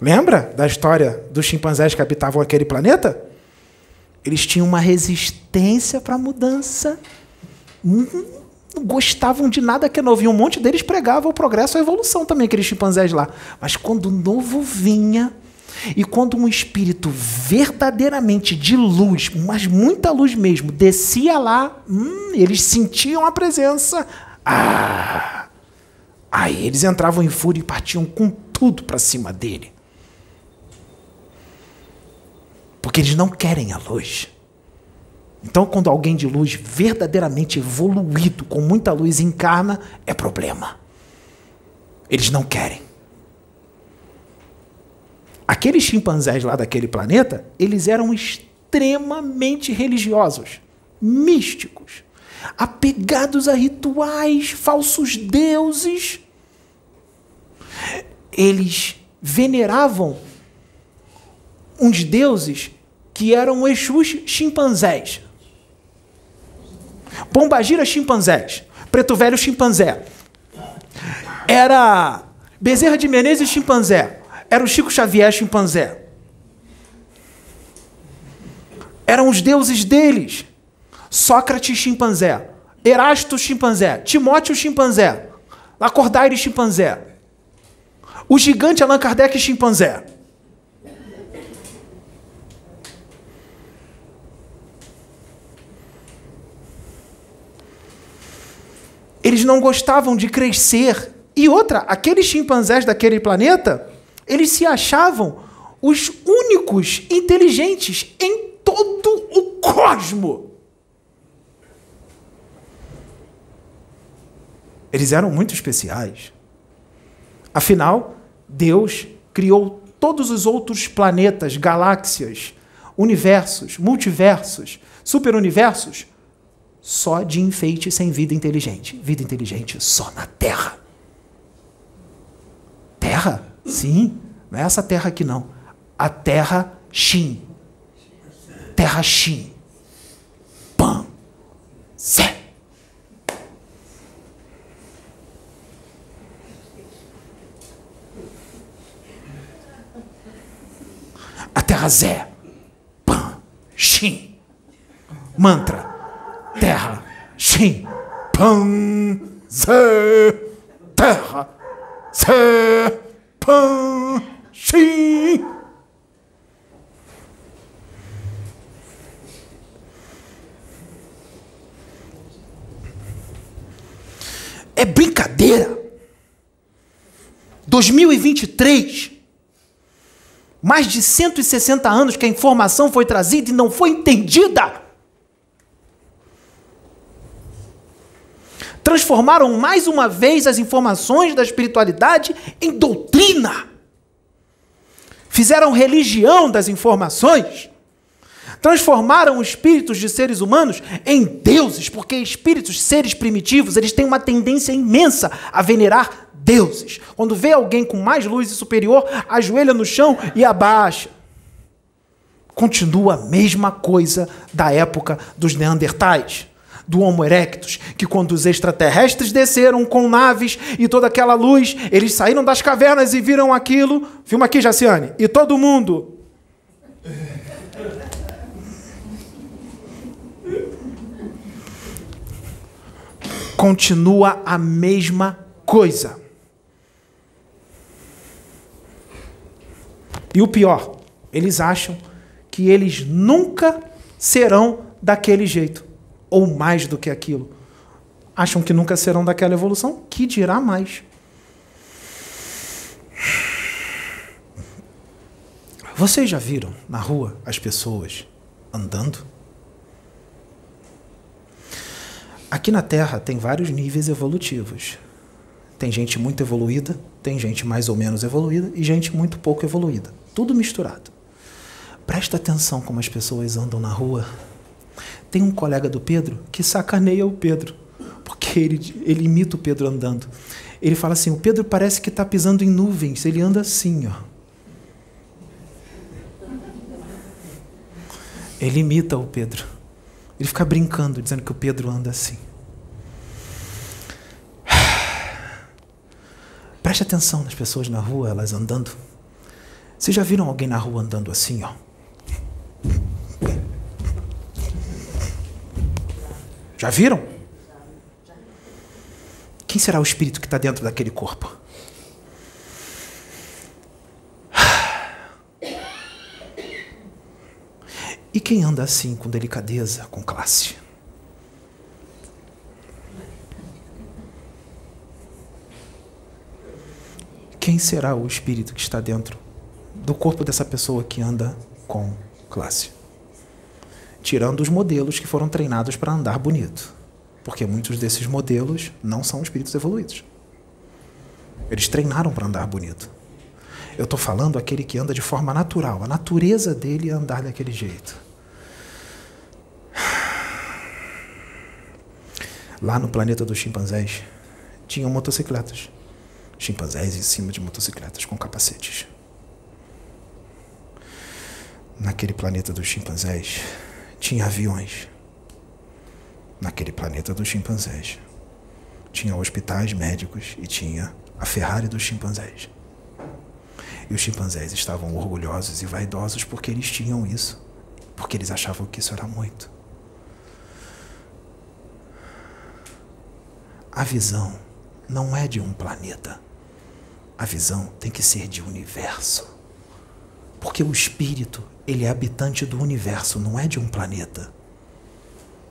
Lembra da história dos chimpanzés que habitavam aquele planeta? Eles tinham uma resistência para a mudança não gostavam de nada que é novo. E um monte deles pregava o progresso a evolução também, aqueles chimpanzés lá. Mas quando o novo vinha, e quando um espírito verdadeiramente de luz, mas muita luz mesmo, descia lá, hum, eles sentiam a presença. Ah! Aí eles entravam em fúria e partiam com tudo para cima dele. Porque eles não querem a luz. Então, quando alguém de luz verdadeiramente evoluído, com muita luz, encarna, é problema. Eles não querem. Aqueles chimpanzés lá daquele planeta, eles eram extremamente religiosos, místicos, apegados a rituais, falsos deuses. Eles veneravam uns deuses que eram Exus chimpanzés. Pombagira chimpanzés, Preto Velho chimpanzé. Era Bezerra de Menezes chimpanzé. Era o Chico Xavier chimpanzé. Eram os deuses deles. Sócrates chimpanzé. Erasto chimpanzé. Timóteo chimpanzé. Lacordaire chimpanzé. O gigante Allan Kardec chimpanzé. Eles não gostavam de crescer. E outra, aqueles chimpanzés daquele planeta, eles se achavam os únicos inteligentes em todo o cosmo. Eles eram muito especiais. Afinal, Deus criou todos os outros planetas, galáxias, universos, multiversos, superuniversos só de enfeite sem vida inteligente. Vida inteligente só na Terra. Terra? Sim, não é essa terra aqui não. A terra Shin. Terra Shin. Pan. Zé. A terra Zé. Pan. Shin. Mantra terra, Shin, Pan, Zé, terra, Zé, Shin. É brincadeira. 2023, mais de 160 anos que a informação foi trazida e não foi entendida. Transformaram mais uma vez as informações da espiritualidade em doutrina. Fizeram religião das informações. Transformaram espíritos de seres humanos em deuses, porque espíritos, seres primitivos, eles têm uma tendência imensa a venerar deuses. Quando vê alguém com mais luz e superior, ajoelha no chão e abaixa. Continua a mesma coisa da época dos Neandertais do Homo erectus, que quando os extraterrestres desceram com naves e toda aquela luz, eles saíram das cavernas e viram aquilo. Filma aqui, Jaciane. E todo mundo. Continua a mesma coisa. E o pior, eles acham que eles nunca serão daquele jeito ou mais do que aquilo. Acham que nunca serão daquela evolução, que dirá mais. Vocês já viram na rua as pessoas andando? Aqui na Terra tem vários níveis evolutivos. Tem gente muito evoluída, tem gente mais ou menos evoluída e gente muito pouco evoluída. Tudo misturado. Presta atenção como as pessoas andam na rua tem um colega do Pedro que sacaneia o Pedro, porque ele, ele imita o Pedro andando. Ele fala assim: o Pedro parece que está pisando em nuvens, ele anda assim, ó. Ele imita o Pedro. Ele fica brincando, dizendo que o Pedro anda assim. Preste atenção nas pessoas na rua, elas andando. Vocês já viram alguém na rua andando assim, ó? Já viram? Quem será o espírito que está dentro daquele corpo? E quem anda assim, com delicadeza, com classe? Quem será o espírito que está dentro do corpo dessa pessoa que anda com classe? Tirando os modelos que foram treinados para andar bonito. Porque muitos desses modelos não são espíritos evoluídos. Eles treinaram para andar bonito. Eu estou falando aquele que anda de forma natural. A natureza dele é andar daquele jeito. Lá no planeta dos chimpanzés, tinham motocicletas. Chimpanzés em cima de motocicletas com capacetes. Naquele planeta dos chimpanzés, tinha aviões. Naquele planeta dos chimpanzés, tinha hospitais médicos e tinha a Ferrari dos chimpanzés. E os chimpanzés estavam orgulhosos e vaidosos porque eles tinham isso, porque eles achavam que isso era muito. A visão não é de um planeta. A visão tem que ser de universo. Porque o espírito, ele é habitante do universo, não é de um planeta.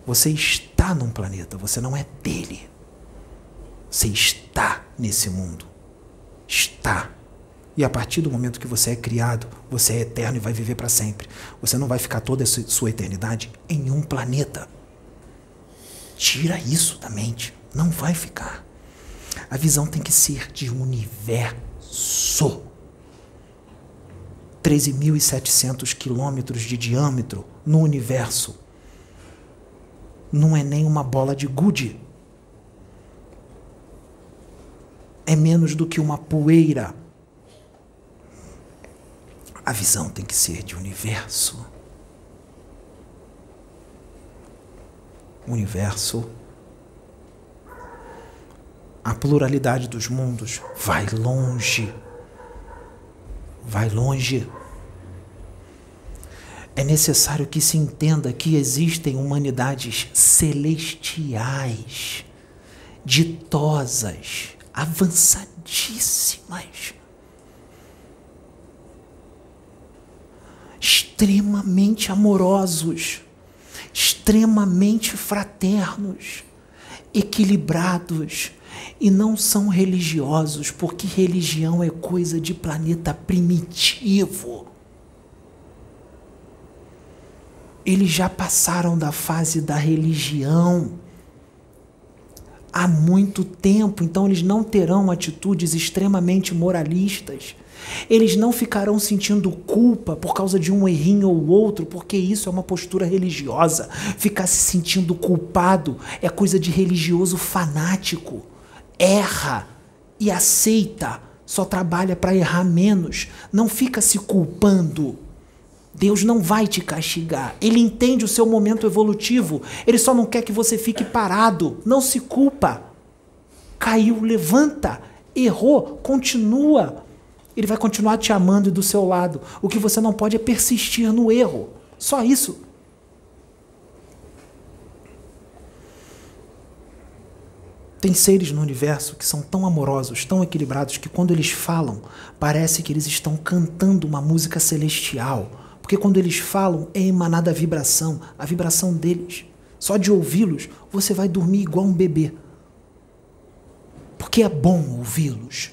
Você está num planeta, você não é dele. Você está nesse mundo. Está. E a partir do momento que você é criado, você é eterno e vai viver para sempre. Você não vai ficar toda a sua eternidade em um planeta. Tira isso da mente. Não vai ficar. A visão tem que ser de universo. 13.700 quilômetros de diâmetro no universo. Não é nem uma bola de gude. É menos do que uma poeira. A visão tem que ser de universo. Universo a pluralidade dos mundos vai longe. Vai longe. É necessário que se entenda que existem humanidades celestiais, ditosas, avançadíssimas, extremamente amorosos, extremamente fraternos, equilibrados, e não são religiosos, porque religião é coisa de planeta primitivo. Eles já passaram da fase da religião há muito tempo, então eles não terão atitudes extremamente moralistas. Eles não ficarão sentindo culpa por causa de um errinho ou outro, porque isso é uma postura religiosa. Ficar se sentindo culpado é coisa de religioso fanático erra e aceita, só trabalha para errar menos, não fica se culpando. Deus não vai te castigar. Ele entende o seu momento evolutivo. Ele só não quer que você fique parado. Não se culpa. Caiu, levanta. Errou, continua. Ele vai continuar te amando e do seu lado. O que você não pode é persistir no erro. Só isso. Tem seres no universo que são tão amorosos, tão equilibrados, que quando eles falam, parece que eles estão cantando uma música celestial. Porque quando eles falam, é emanada a vibração, a vibração deles. Só de ouvi-los, você vai dormir igual um bebê. Porque é bom ouvi-los.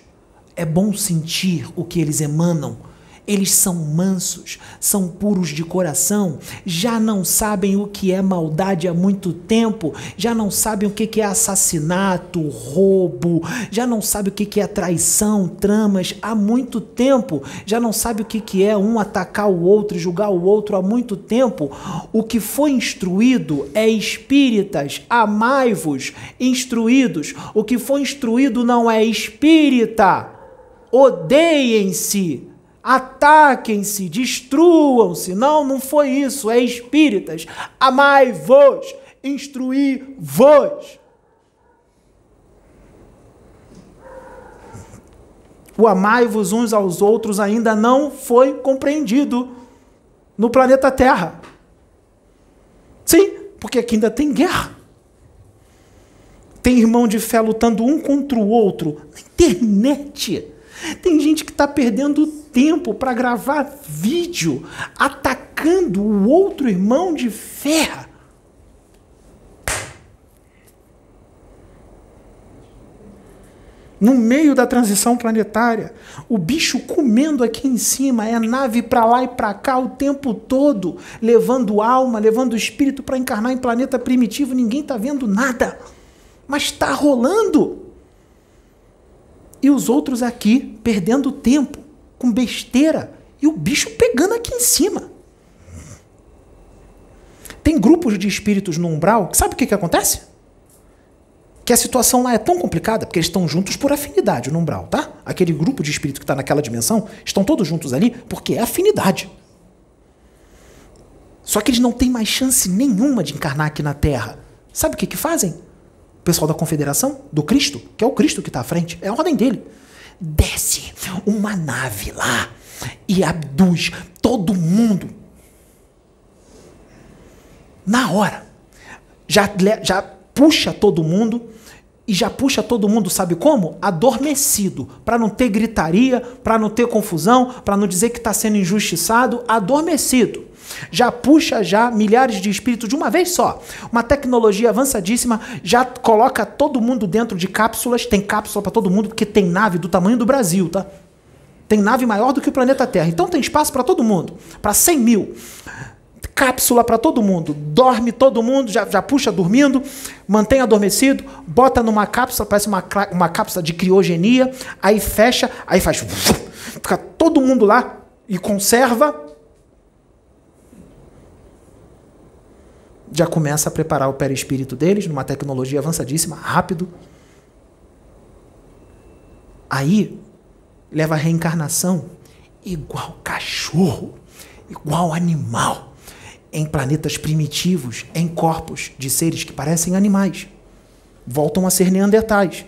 É bom sentir o que eles emanam eles são mansos, são puros de coração, já não sabem o que é maldade há muito tempo, já não sabem o que é assassinato, roubo, já não sabem o que é traição, tramas há muito tempo, já não sabem o que é um atacar o outro, julgar o outro há muito tempo. O que foi instruído é espíritas, amai-vos, instruídos. O que foi instruído não é espírita, odeiem-se Ataquem-se, destruam-se. Não, não foi isso. É espíritas. Amai-vos, instruí-vos. O amai-vos uns aos outros ainda não foi compreendido no planeta Terra. Sim, porque aqui ainda tem guerra. Tem irmão de fé lutando um contra o outro na internet. Tem gente que está perdendo tempo para gravar vídeo atacando o outro irmão de fé. no meio da transição planetária. O bicho comendo aqui em cima, é nave para lá e para cá o tempo todo, levando alma, levando espírito para encarnar em planeta primitivo, ninguém está vendo nada. Mas está rolando. E os outros aqui perdendo tempo com besteira e o bicho pegando aqui em cima. Tem grupos de espíritos no umbral, sabe o que, que acontece? que a situação lá é tão complicada, porque eles estão juntos por afinidade no umbral, tá? Aquele grupo de espírito que está naquela dimensão, estão todos juntos ali porque é afinidade. Só que eles não têm mais chance nenhuma de encarnar aqui na Terra. Sabe o que, que fazem? O pessoal da confederação, do Cristo, que é o Cristo que está à frente, é a ordem dele. Desce uma nave lá e abduz todo mundo. Na hora. Já, já puxa todo mundo e já puxa todo mundo, sabe como? Adormecido, para não ter gritaria, para não ter confusão, para não dizer que está sendo injustiçado, adormecido. Já puxa já milhares de espíritos de uma vez só. Uma tecnologia avançadíssima já coloca todo mundo dentro de cápsulas, tem cápsula para todo mundo porque tem nave do tamanho do Brasil, tá? Tem nave maior do que o planeta Terra. Então tem espaço para todo mundo, para 100 mil cápsula para todo mundo. Dorme todo mundo, já, já puxa dormindo, mantém adormecido, bota numa cápsula, parece uma, uma cápsula de criogenia, aí fecha, aí faz. Fica todo mundo lá e conserva. Já começa a preparar o perispírito deles numa tecnologia avançadíssima, rápido. Aí leva a reencarnação igual cachorro, igual animal em planetas primitivos, em corpos de seres que parecem animais. Voltam a ser neandertais.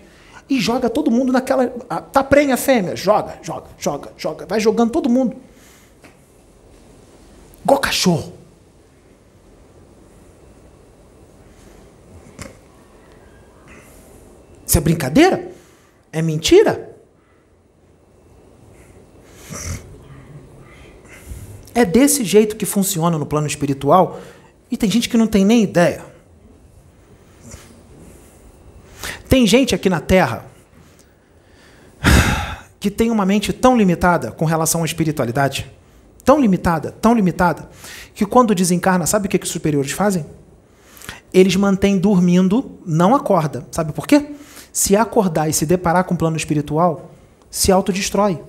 E joga todo mundo naquela. Tá prenha fêmea? Joga, joga, joga, joga. Vai jogando todo mundo. Igual cachorro. Isso é brincadeira? É mentira? É desse jeito que funciona no plano espiritual e tem gente que não tem nem ideia. Tem gente aqui na Terra que tem uma mente tão limitada com relação à espiritualidade, tão limitada, tão limitada, que quando desencarna, sabe o que, que os superiores fazem? Eles mantêm dormindo, não acorda. Sabe por quê? Se acordar e se deparar com o plano espiritual, se autodestrói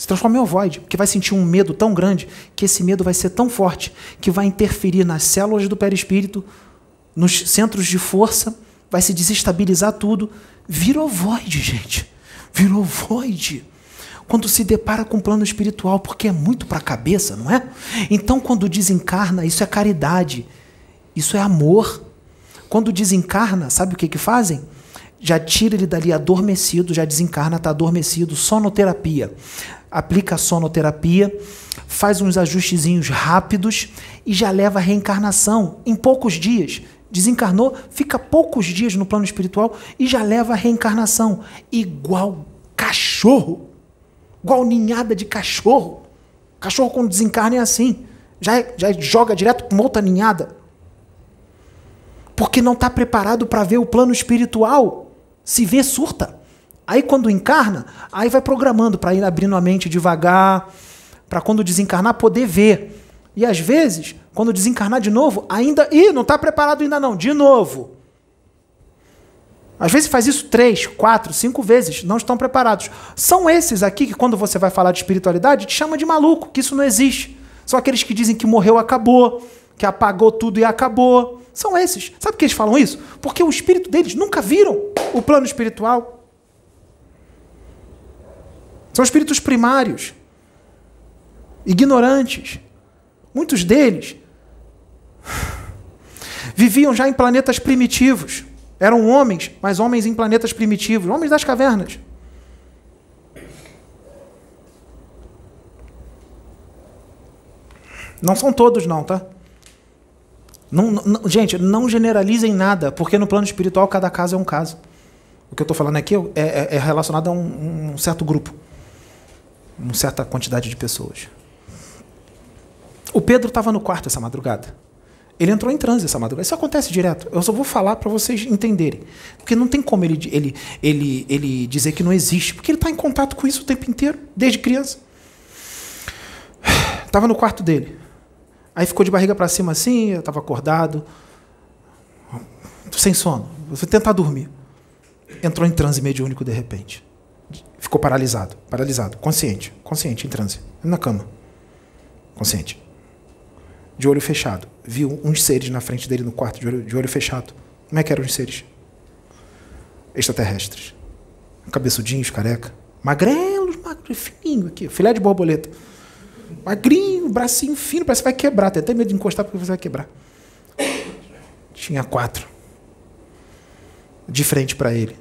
se transforma em ovoide, porque vai sentir um medo tão grande que esse medo vai ser tão forte que vai interferir nas células do perispírito, nos centros de força, vai se desestabilizar tudo. Vira ovoide, gente. Vira ovoide. Quando se depara com o plano espiritual, porque é muito para a cabeça, não é? Então, quando desencarna, isso é caridade, isso é amor. Quando desencarna, sabe o que, que fazem? Já tira ele dali adormecido, já desencarna, está adormecido, sonoterapia aplica a sonoterapia, faz uns ajustezinhos rápidos e já leva a reencarnação em poucos dias. Desencarnou, fica poucos dias no plano espiritual e já leva a reencarnação. Igual cachorro. Igual ninhada de cachorro. Cachorro quando desencarna é assim. Já, já joga direto com outra ninhada. Porque não está preparado para ver o plano espiritual. Se vê, surta. Aí quando encarna, aí vai programando para ir abrindo a mente devagar, para quando desencarnar poder ver. E às vezes, quando desencarnar de novo, ainda. Ih, não está preparado ainda não, de novo. Às vezes faz isso três, quatro, cinco vezes, não estão preparados. São esses aqui que, quando você vai falar de espiritualidade, te chama de maluco, que isso não existe. São aqueles que dizem que morreu, acabou, que apagou tudo e acabou. São esses. Sabe por que eles falam isso? Porque o espírito deles nunca viram o plano espiritual. São espíritos primários, ignorantes. Muitos deles viviam já em planetas primitivos. Eram homens, mas homens em planetas primitivos, homens das cavernas. Não são todos, não, tá? Não, não, gente, não generalizem nada, porque no plano espiritual cada caso é um caso. O que eu estou falando aqui é, é, é relacionado a um, um certo grupo, uma certa quantidade de pessoas. O Pedro estava no quarto essa madrugada. Ele entrou em transe essa madrugada. Isso acontece direto. Eu só vou falar para vocês entenderem. Porque não tem como ele, ele, ele, ele dizer que não existe. Porque ele está em contato com isso o tempo inteiro, desde criança. Estava no quarto dele. Aí ficou de barriga para cima assim, eu estava acordado. Sem sono. Vou tentar dormir. Entrou em transe mediúnico de repente. Ficou paralisado. Paralisado. Consciente. Consciente, em transe. Na cama. Consciente de olho fechado. Viu uns seres na frente dele no quarto, de olho, de olho fechado. Como é que eram os seres? Extraterrestres. Cabeçudinhos, careca. Magrelos, magro, fininho aqui. Filé de borboleta. Magrinho, bracinho fino, parece que vai quebrar. Tem até medo de encostar porque você vai quebrar. Tinha quatro. De frente para ele.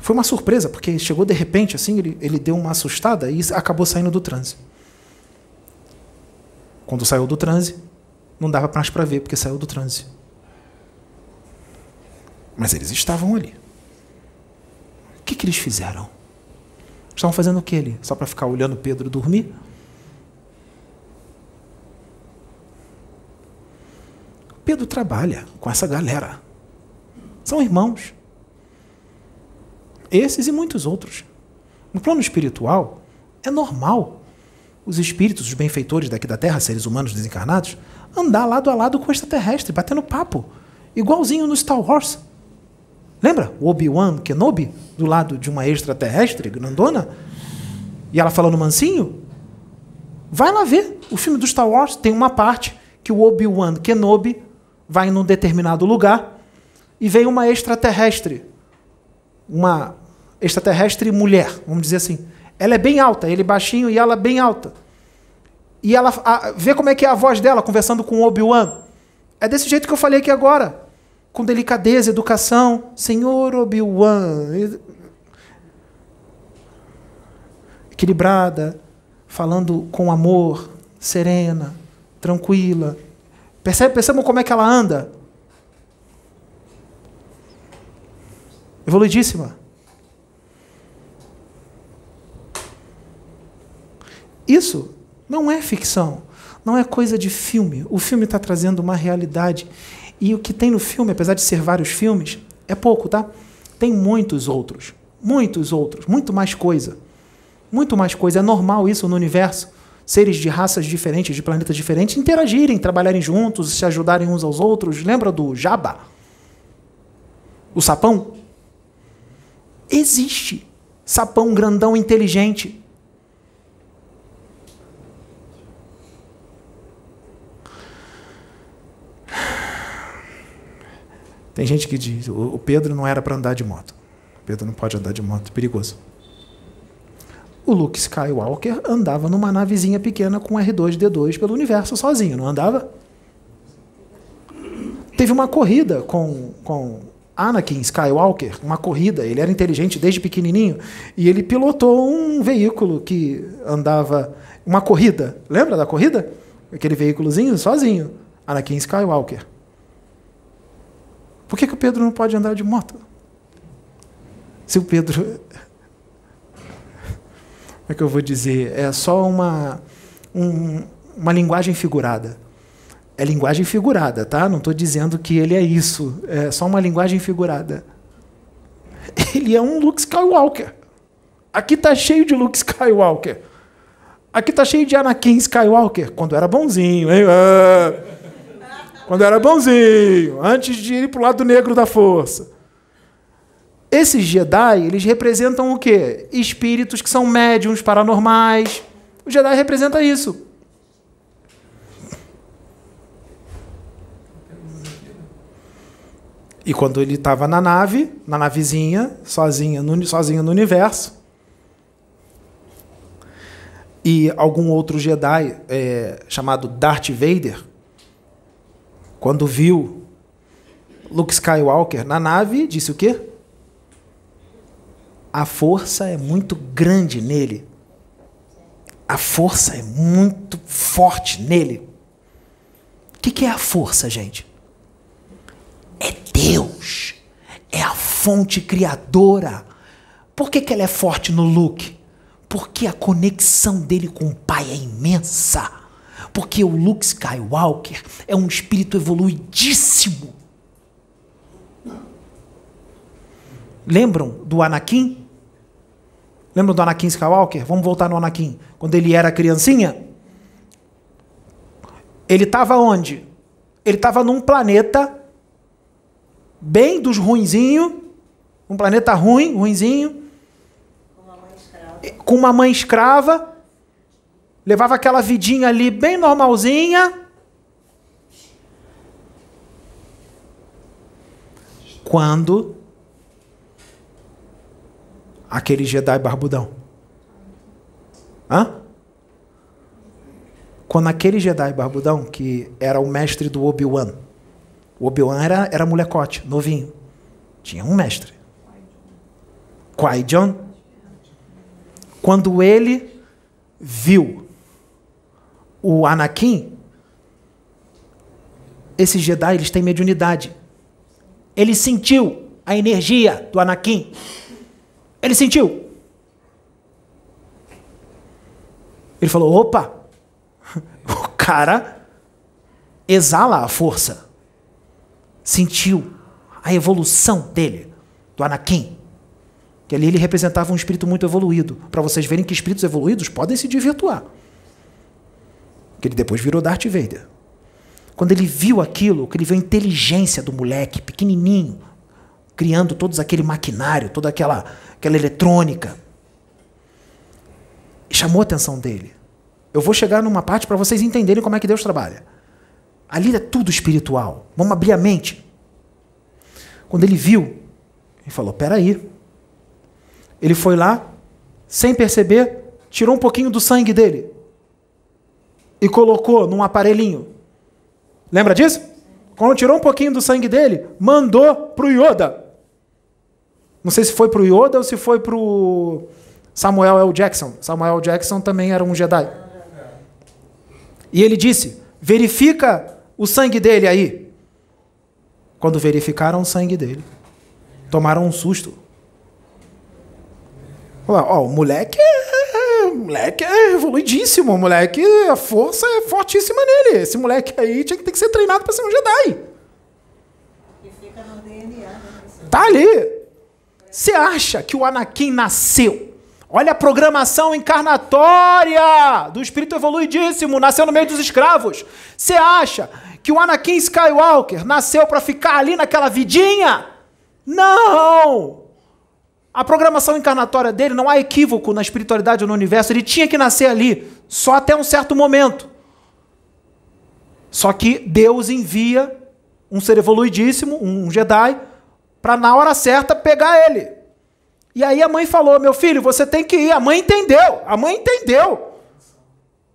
Foi uma surpresa, porque chegou de repente, assim, ele, ele deu uma assustada e acabou saindo do trânsito. Quando saiu do transe, não dava mais para ver, porque saiu do transe. Mas eles estavam ali. O que, que eles fizeram? Estavam fazendo o que ali? Só para ficar olhando Pedro dormir? Pedro trabalha com essa galera. São irmãos. Esses e muitos outros. No plano espiritual, é normal os espíritos, os benfeitores daqui da Terra, seres humanos desencarnados, andar lado a lado com o extraterrestre, batendo papo. Igualzinho no Star Wars. Lembra? O Obi-Wan Kenobi, do lado de uma extraterrestre grandona? E ela falando mansinho? Vai lá ver. O filme do Star Wars tem uma parte que o Obi-Wan Kenobi vai num determinado lugar e vem uma extraterrestre. Uma extraterrestre mulher, vamos dizer assim. Ela é bem alta, ele baixinho e ela bem alta. E ela a, vê como é que é a voz dela conversando com Obi-Wan. É desse jeito que eu falei aqui agora. Com delicadeza, educação. Senhor Obi-Wan. Equilibrada, falando com amor, serena, tranquila. Percebe, percebam como é que ela anda? Evoluidíssima. Isso não é ficção, não é coisa de filme. O filme está trazendo uma realidade. E o que tem no filme, apesar de ser vários filmes, é pouco, tá? Tem muitos outros. Muitos outros. Muito mais coisa. Muito mais coisa. É normal isso no universo. Seres de raças diferentes, de planetas diferentes, interagirem, trabalharem juntos, se ajudarem uns aos outros. Lembra do Jabba? O sapão? Existe. Sapão grandão inteligente. Tem gente que diz, o Pedro não era para andar de moto. O Pedro não pode andar de moto, perigoso. O Luke Skywalker andava numa navezinha pequena com R2D2 pelo universo sozinho, não andava? Teve uma corrida com, com Anakin Skywalker, uma corrida, ele era inteligente desde pequenininho, e ele pilotou um veículo que andava, uma corrida, lembra da corrida? Aquele veículozinho sozinho, Anakin Skywalker. Por que, que o Pedro não pode andar de moto? Se o Pedro. Como é que eu vou dizer? É só uma, um, uma linguagem figurada. É linguagem figurada, tá? Não estou dizendo que ele é isso. É só uma linguagem figurada. Ele é um Luke Skywalker. Aqui está cheio de Luke Skywalker. Aqui está cheio de Anakin Skywalker, quando era bonzinho, hein? Ah quando era bonzinho, antes de ir para o lado negro da força. Esses Jedi, eles representam o quê? Espíritos que são médiums paranormais. O Jedi representa isso. E quando ele estava na nave, na navezinha, sozinha no, sozinho no universo, e algum outro Jedi é, chamado Darth Vader quando viu Luke Skywalker na nave, disse o quê? A força é muito grande nele. A força é muito forte nele. O que, que é a força, gente? É Deus. É a fonte criadora. Por que, que ela é forte no Luke? Porque a conexão dele com o Pai é imensa. Porque o Luke Skywalker é um espírito evoluidíssimo. Lembram do Anakin? Lembram do Anakin Skywalker? Vamos voltar no Anakin. Quando ele era criancinha, ele estava onde? Ele estava num planeta bem dos ruinzinho, um planeta ruim, ruinzinho, com uma mãe escrava, levava aquela vidinha ali bem normalzinha. Quando aquele Jedi barbudão. Hã? Quando aquele Jedi barbudão, que era o mestre do Obi-Wan, o Obi-Wan era, era molecote, novinho. Tinha um mestre. Qui-Gon. Quando ele viu o Anakin, esses Jedi eles têm mediunidade. Ele sentiu a energia do Anakin. Ele sentiu. Ele falou: opa, o cara exala a força. Sentiu a evolução dele, do Anakin. Que ali ele representava um espírito muito evoluído. Para vocês verem que espíritos evoluídos podem se desvirtuar. Que ele depois virou Darth Vader. Quando ele viu aquilo, que ele viu a inteligência do moleque, pequenininho, criando todo aquele maquinário, toda aquela, aquela eletrônica. Chamou a atenção dele. Eu vou chegar numa parte para vocês entenderem como é que Deus trabalha. Ali é tudo espiritual. Vamos abrir a mente. Quando ele viu, ele falou: peraí. Ele foi lá, sem perceber, tirou um pouquinho do sangue dele e colocou num aparelhinho. Lembra disso? Quando tirou um pouquinho do sangue dele, mandou para o Yoda. Não sei se foi para o Yoda ou se foi para o Samuel L. Jackson. Samuel L. Jackson também era um Jedi. E ele disse: verifica o sangue dele aí. Quando verificaram o sangue dele, tomaram um susto. Ó, oh, o moleque é, o moleque é evoluidíssimo, o moleque, a força é fortíssima nele. Esse moleque aí tinha que ter que ser treinado para ser um Jedi. E fica no DNA, né? Tá ali. Você acha que o Anakin nasceu? Olha a programação encarnatória do espírito evoluidíssimo, nasceu no meio dos escravos. Você acha que o Anakin Skywalker nasceu para ficar ali naquela vidinha? Não! A programação encarnatória dele não há equívoco na espiritualidade ou no universo, ele tinha que nascer ali, só até um certo momento. Só que Deus envia um ser evoluidíssimo, um Jedi, para na hora certa pegar ele. E aí a mãe falou: Meu filho, você tem que ir. A mãe entendeu. A mãe entendeu.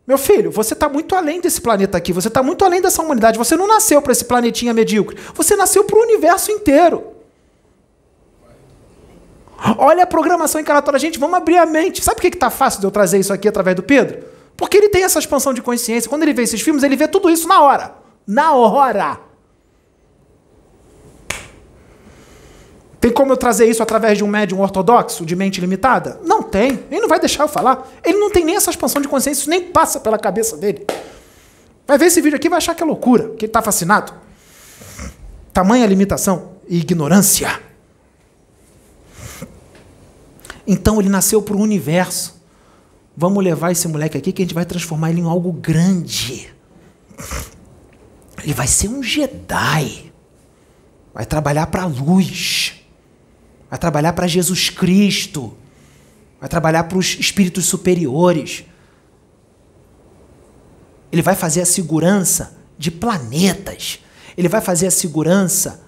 Meu filho, você está muito além desse planeta aqui. Você está muito além dessa humanidade. Você não nasceu para esse planetinha medíocre. Você nasceu para o universo inteiro. Olha a programação encarnatória. Gente, vamos abrir a mente. Sabe por que está fácil de eu trazer isso aqui através do Pedro? Porque ele tem essa expansão de consciência. Quando ele vê esses filmes, ele vê tudo isso na hora. Na hora. Tem como eu trazer isso através de um médium ortodoxo, de mente limitada? Não tem. Ele não vai deixar eu falar. Ele não tem nem essa expansão de consciência, isso nem passa pela cabeça dele. Vai ver esse vídeo aqui vai achar que é loucura, que ele está fascinado. Tamanha limitação e ignorância. Então ele nasceu para o universo. Vamos levar esse moleque aqui que a gente vai transformar ele em algo grande. Ele vai ser um Jedi. Vai trabalhar para a luz vai trabalhar para Jesus Cristo, vai trabalhar para os espíritos superiores. Ele vai fazer a segurança de planetas. Ele vai fazer a segurança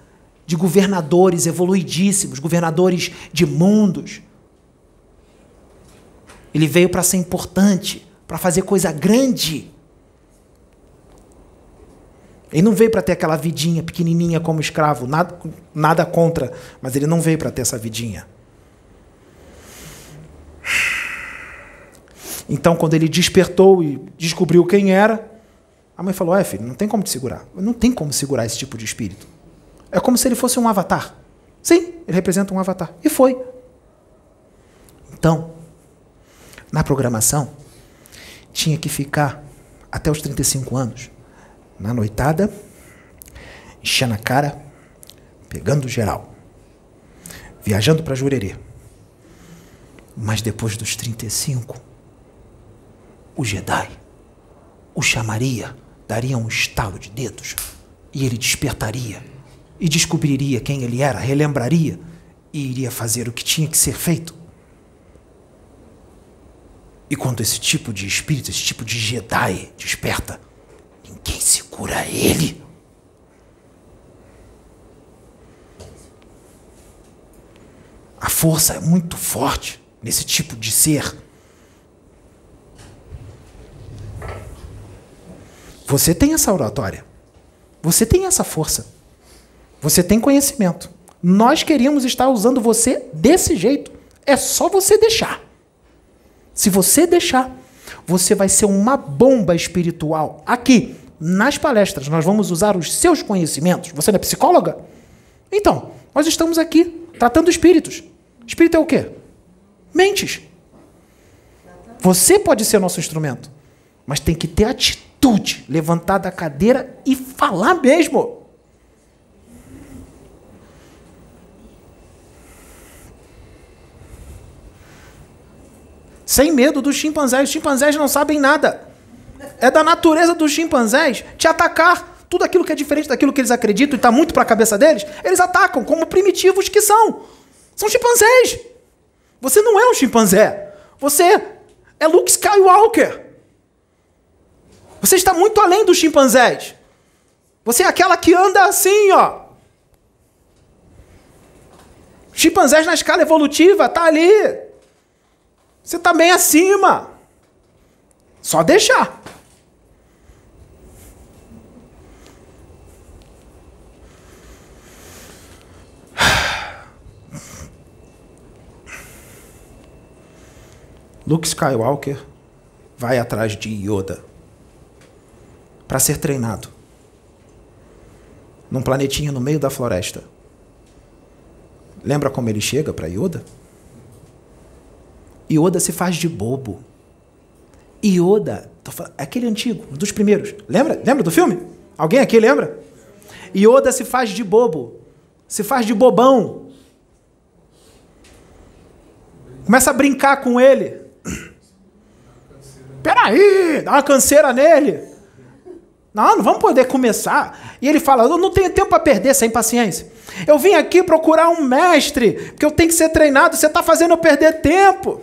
de governadores evoluidíssimos, governadores de mundos. Ele veio para ser importante, para fazer coisa grande. Ele não veio para ter aquela vidinha pequenininha como escravo, nada, nada contra, mas ele não veio para ter essa vidinha. Então, quando ele despertou e descobriu quem era, A mãe falou: É, filho, não tem como te segurar. Não tem como segurar esse tipo de espírito. É como se ele fosse um avatar. Sim, ele representa um avatar. E foi. Então, na programação, tinha que ficar até os 35 anos na noitada, enchendo a cara, pegando geral, viajando para Jurerê. Mas depois dos 35, o Jedi o chamaria, daria um estalo de dedos e ele despertaria e descobriria quem ele era, relembraria e iria fazer o que tinha que ser feito. E quando esse tipo de espírito, esse tipo de Jedi desperta, ninguém segura ele. A força é muito forte nesse tipo de ser. Você tem essa oratória. Você tem essa força. Você tem conhecimento. Nós queríamos estar usando você desse jeito. É só você deixar. Se você deixar, você vai ser uma bomba espiritual. Aqui, nas palestras, nós vamos usar os seus conhecimentos. Você não é psicóloga? Então, nós estamos aqui tratando espíritos. Espírito é o quê? Mentes. Você pode ser nosso instrumento, mas tem que ter atitude, levantar da cadeira e falar mesmo. Sem medo dos chimpanzés. Os chimpanzés não sabem nada. É da natureza dos chimpanzés te atacar. Tudo aquilo que é diferente daquilo que eles acreditam e está muito para a cabeça deles, eles atacam como primitivos que são. São chimpanzés. Você não é um chimpanzé. Você é Luke Skywalker. Você está muito além dos chimpanzés. Você é aquela que anda assim, ó. Chimpanzés na escala evolutiva, tá ali. Você está bem acima. Só deixar. Luke Skywalker vai atrás de Yoda para ser treinado num planetinha no meio da floresta. Lembra como ele chega para Yoda? Yoda se faz de bobo. Yoda, falando, é aquele antigo, dos primeiros. Lembra? Lembra do filme? Alguém aqui lembra? Yoda se faz de bobo. Se faz de bobão. Começa a brincar com ele. Peraí, dá uma canseira nele. Não, não vamos poder começar. E ele fala: Eu não tenho tempo para perder sem paciência. Eu vim aqui procurar um mestre, porque eu tenho que ser treinado. Você está fazendo eu perder tempo.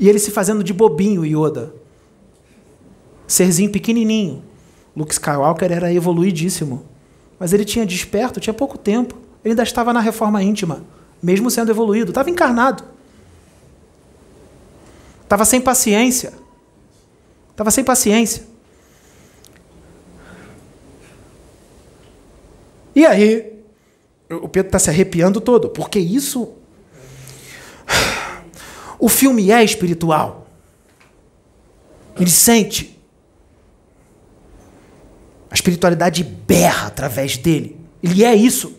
E ele se fazendo de bobinho, Yoda. Serzinho pequenininho. Luke Skywalker era evoluidíssimo. Mas ele tinha desperto, tinha pouco tempo. Ele ainda estava na reforma íntima, mesmo sendo evoluído. Estava encarnado. Estava sem paciência. Estava sem paciência. E aí, o Pedro está se arrepiando todo, porque isso o filme é espiritual. Ele sente. A espiritualidade berra através dele. Ele é isso.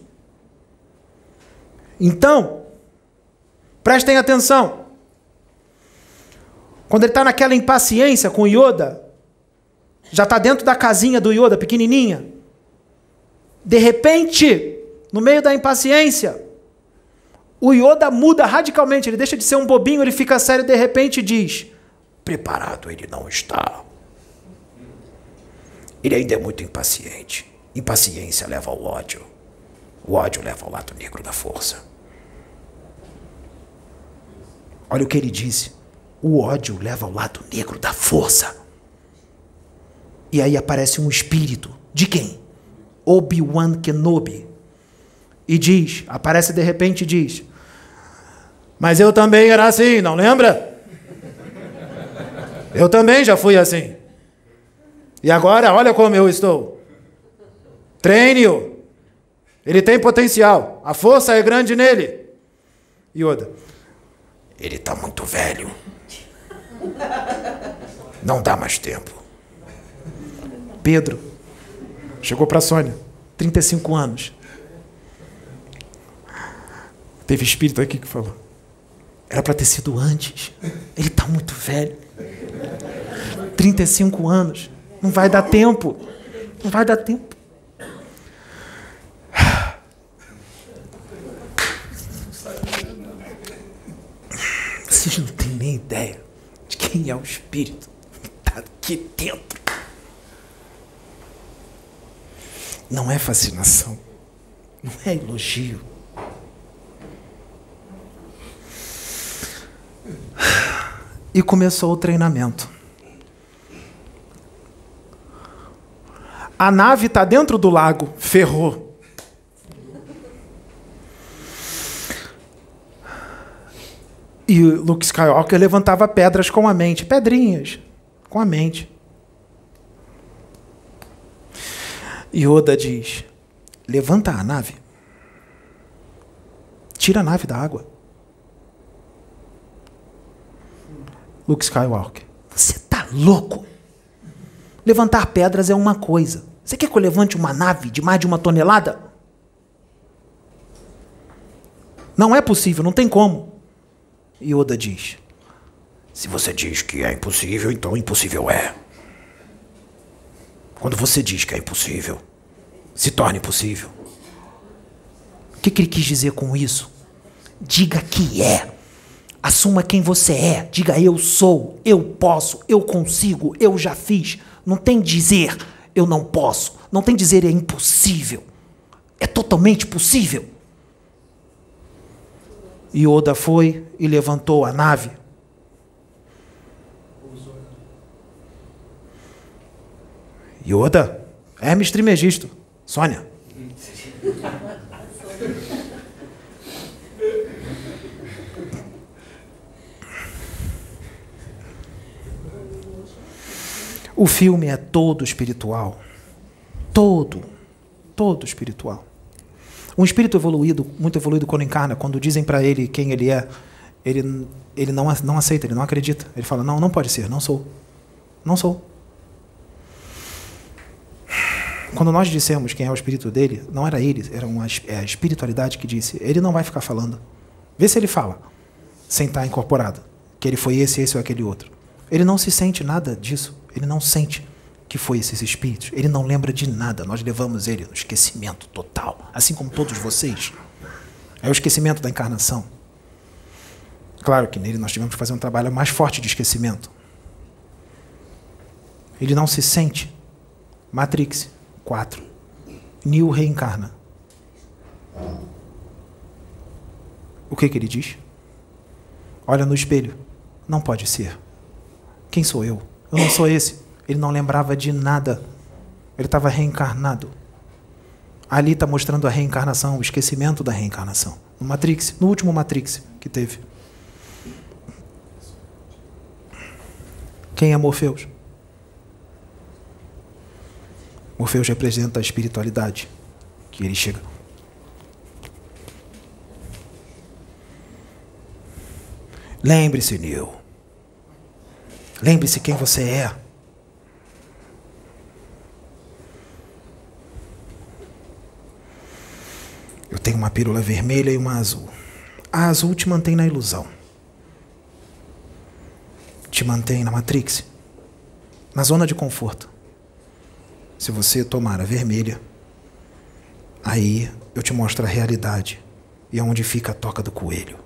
Então, prestem atenção. Quando ele está naquela impaciência com Yoda, já está dentro da casinha do Yoda, pequenininha. De repente, no meio da impaciência, o Yoda muda radicalmente, ele deixa de ser um bobinho, ele fica sério de repente diz: Preparado ele não está. Ele ainda é muito impaciente. Impaciência leva ao ódio. O ódio leva ao lado negro da força. Olha o que ele disse. O ódio leva ao lado negro da força. E aí aparece um espírito. De quem? Obi-Wan Kenobi. E diz, aparece de repente e diz: mas eu também era assim, não lembra? Eu também já fui assim. E agora, olha como eu estou. Treine-o. Ele tem potencial. A força é grande nele. Yoda. Ele está muito velho. Não dá mais tempo. Pedro chegou para Sônia, 35 anos. Teve espírito aqui que falou. Era para ter sido antes. Ele está muito velho. 35 anos. Não vai dar tempo. Não vai dar tempo. Vocês não têm nem ideia de quem é o espírito que está aqui dentro. Não é fascinação. Não é elogio. E começou o treinamento. A nave está dentro do lago, ferrou. E Luke Skywalker levantava pedras com a mente, pedrinhas, com a mente. Yoda diz: levanta a nave, tira a nave da água. Luke Skywalker, você tá louco? Levantar pedras é uma coisa. Você quer que eu levante uma nave de mais de uma tonelada? Não é possível, não tem como. Yoda diz: Se você diz que é impossível, então impossível é. Quando você diz que é impossível, se torna impossível. O que, que ele quis dizer com isso? Diga que é. Assuma quem você é. Diga eu sou, eu posso, eu consigo, eu já fiz. Não tem dizer eu não posso. Não tem dizer é impossível. É totalmente possível. Yoda foi e levantou a nave. Yoda? Hermes Trimegisto. Sônia. O filme é todo espiritual. Todo. Todo espiritual. Um espírito evoluído, muito evoluído, quando encarna, quando dizem para ele quem ele é, ele, ele não, não aceita, ele não acredita. Ele fala: Não, não pode ser, não sou. Não sou. Quando nós dissemos quem é o espírito dele, não era ele, era uma, é a espiritualidade que disse. Ele não vai ficar falando. Vê se ele fala, sem estar incorporado, que ele foi esse, esse ou aquele outro. Ele não se sente nada disso. Ele não sente que foi esses espíritos. Ele não lembra de nada. Nós levamos ele no esquecimento total, assim como todos vocês. É o esquecimento da encarnação. Claro que nele nós tivemos que fazer um trabalho mais forte de esquecimento. Ele não se sente. Matrix 4. Neo reencarna. O que, que ele diz? Olha no espelho. Não pode ser. Quem sou eu? Eu não sou esse. Ele não lembrava de nada. Ele estava reencarnado. Ali está mostrando a reencarnação, o esquecimento da reencarnação. No Matrix, no último Matrix que teve. Quem é Morpheus? Morpheus representa a espiritualidade que ele chega. Lembre-se, Neil. Lembre-se quem você é. Eu tenho uma pílula vermelha e uma azul. A azul te mantém na ilusão. Te mantém na Matrix, na zona de conforto. Se você tomar a vermelha, aí eu te mostro a realidade e onde fica a toca do coelho.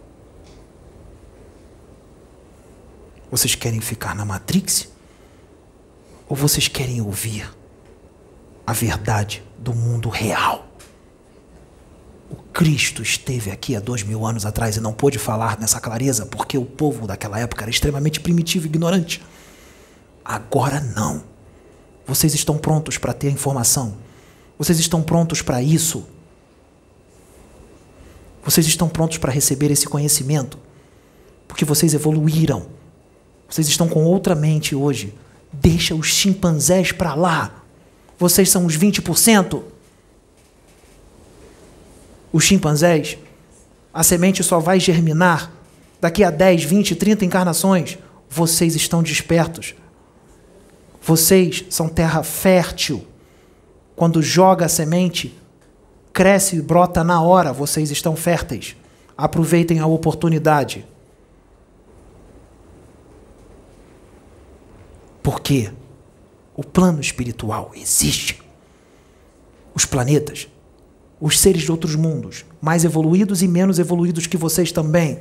Vocês querem ficar na Matrix? Ou vocês querem ouvir a verdade do mundo real? O Cristo esteve aqui há dois mil anos atrás e não pôde falar nessa clareza porque o povo daquela época era extremamente primitivo e ignorante. Agora não. Vocês estão prontos para ter informação. Vocês estão prontos para isso. Vocês estão prontos para receber esse conhecimento. Porque vocês evoluíram. Vocês estão com outra mente hoje. Deixa os chimpanzés para lá. Vocês são os 20% os chimpanzés, a semente só vai germinar daqui a 10, 20, 30 encarnações, vocês estão despertos. Vocês são terra fértil. Quando joga a semente, cresce e brota na hora, vocês estão férteis. Aproveitem a oportunidade. Porque o plano espiritual existe. Os planetas, os seres de outros mundos, mais evoluídos e menos evoluídos que vocês também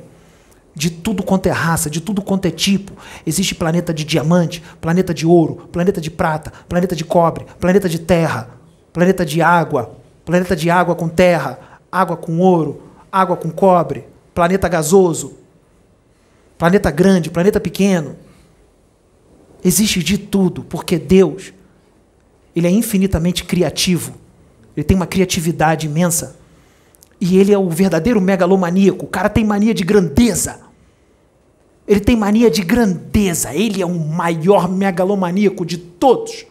de tudo quanto é raça, de tudo quanto é tipo. Existe planeta de diamante, planeta de ouro, planeta de prata, planeta de cobre, planeta de terra, planeta de água, planeta de água com terra, água com ouro, água com cobre, planeta gasoso, planeta grande, planeta pequeno. Existe de tudo, porque Deus, ele é infinitamente criativo. Ele tem uma criatividade imensa. E ele é o verdadeiro megalomaníaco. O cara tem mania de grandeza. Ele tem mania de grandeza. Ele é o maior megalomaníaco de todos.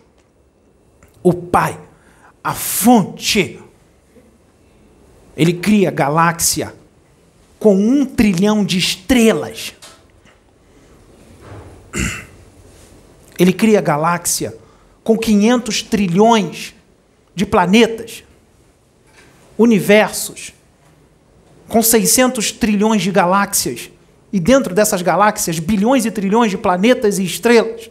O Pai, a fonte. Ele cria galáxia com um trilhão de estrelas. Ele cria galáxia com 500 trilhões de planetas, universos, com 600 trilhões de galáxias e dentro dessas galáxias, bilhões e trilhões de planetas e estrelas.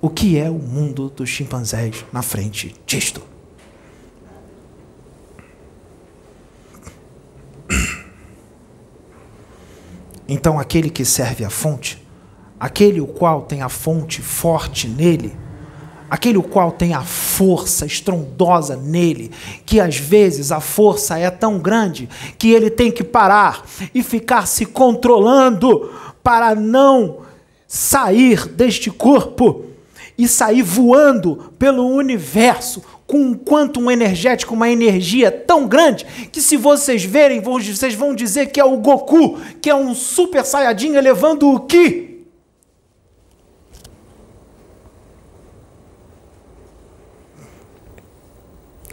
O que é o mundo dos chimpanzés na frente disto? Então, aquele que serve a fonte, aquele o qual tem a fonte forte nele, aquele o qual tem a força estrondosa nele, que às vezes a força é tão grande que ele tem que parar e ficar se controlando para não sair deste corpo e sair voando pelo universo com um quantum energético, uma energia tão grande que se vocês verem, vocês vão dizer que é o Goku, que é um super saiyajin elevando o Ki.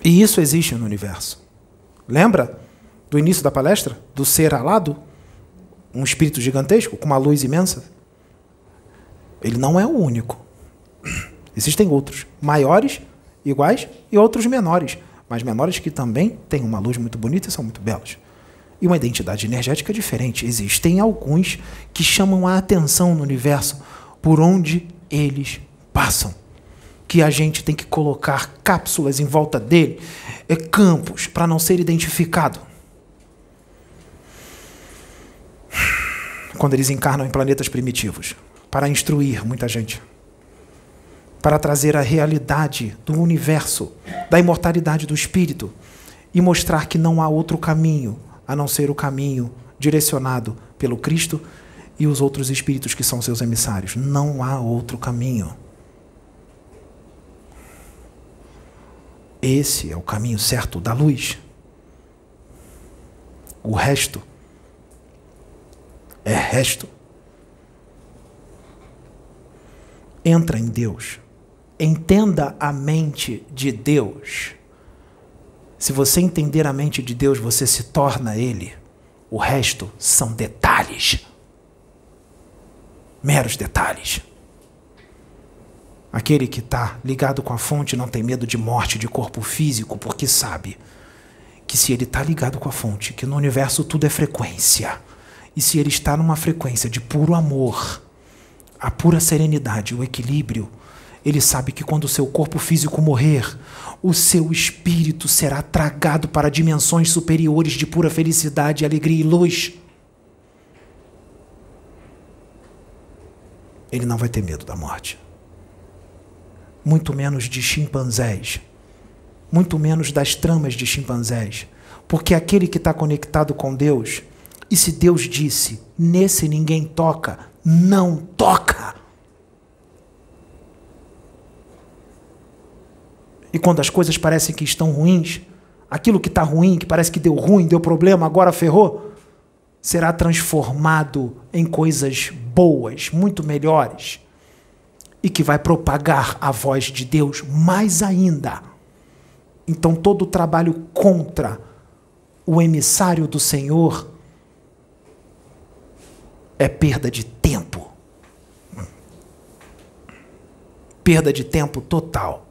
E isso existe no universo. Lembra do início da palestra? Do ser alado? Um espírito gigantesco com uma luz imensa? Ele não é o único. Existem outros, maiores, iguais e outros menores, mas menores que também têm uma luz muito bonita e são muito belos. E uma identidade energética diferente. Existem alguns que chamam a atenção no universo por onde eles passam que a gente tem que colocar cápsulas em volta dele, é, campos, para não ser identificado. Quando eles encarnam em planetas primitivos, para instruir muita gente, para trazer a realidade do universo, da imortalidade do espírito e mostrar que não há outro caminho a não ser o caminho direcionado pelo Cristo e os outros espíritos que são seus emissários. Não há outro caminho. Esse é o caminho certo da luz. O resto é resto. Entra em Deus. Entenda a mente de Deus. Se você entender a mente de Deus, você se torna Ele. O resto são detalhes. Meros detalhes. Aquele que está ligado com a fonte não tem medo de morte de corpo físico, porque sabe que se ele está ligado com a fonte, que no universo tudo é frequência, e se ele está numa frequência de puro amor, a pura serenidade, o equilíbrio, ele sabe que quando o seu corpo físico morrer, o seu espírito será tragado para dimensões superiores de pura felicidade, alegria e luz. Ele não vai ter medo da morte muito menos de chimpanzés, muito menos das tramas de chimpanzés, porque aquele que está conectado com Deus, e se Deus disse, nesse ninguém toca, não toca. E quando as coisas parecem que estão ruins, aquilo que está ruim, que parece que deu ruim, deu problema, agora ferrou, será transformado em coisas boas, muito melhores e que vai propagar a voz de Deus mais ainda. Então, todo o trabalho contra o emissário do Senhor é perda de tempo. Perda de tempo total.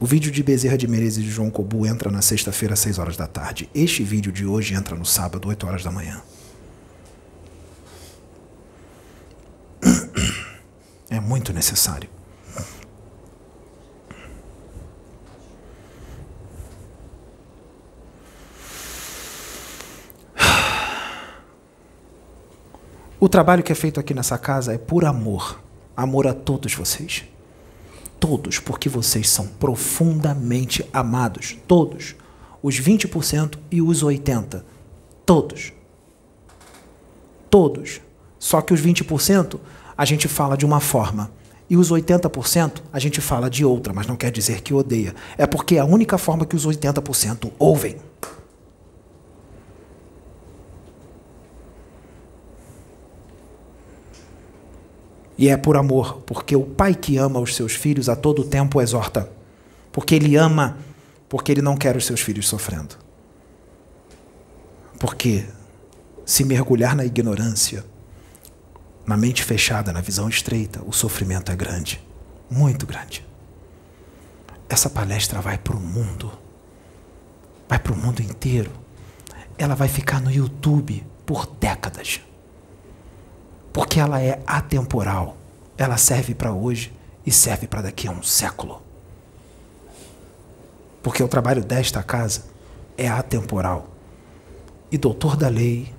O vídeo de Bezerra de Menezes e João Cobu entra na sexta-feira às 6 horas da tarde. Este vídeo de hoje entra no sábado, 8 horas da manhã. É muito necessário. O trabalho que é feito aqui nessa casa é por amor. Amor a todos vocês. Todos, porque vocês são profundamente amados. Todos. Os 20% e os 80%. Todos. Todos. Só que os 20% a gente fala de uma forma. E os 80% a gente fala de outra, mas não quer dizer que odeia. É porque é a única forma que os 80% ouvem. E é por amor, porque o pai que ama os seus filhos a todo tempo exorta. Porque ele ama, porque ele não quer os seus filhos sofrendo. Porque se mergulhar na ignorância, na mente fechada, na visão estreita, o sofrimento é grande, muito grande. Essa palestra vai para o mundo, vai para o mundo inteiro. Ela vai ficar no YouTube por décadas porque ela é atemporal. Ela serve para hoje e serve para daqui a um século. Porque o trabalho desta casa é atemporal. E doutor da lei,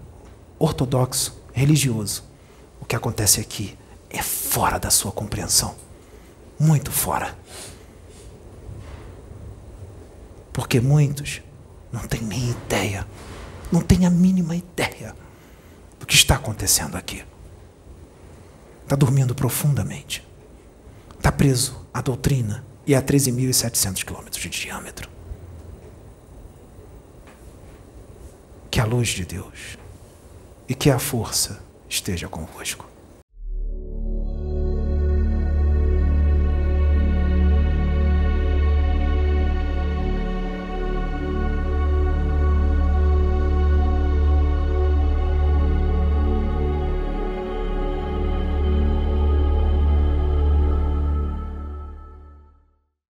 ortodoxo, religioso, que acontece aqui é fora da sua compreensão. Muito fora. Porque muitos não têm nem ideia, não têm a mínima ideia do que está acontecendo aqui. Está dormindo profundamente. Está preso à doutrina e a 13.700 quilômetros de diâmetro. Que a luz de Deus e que a força esteja convosco.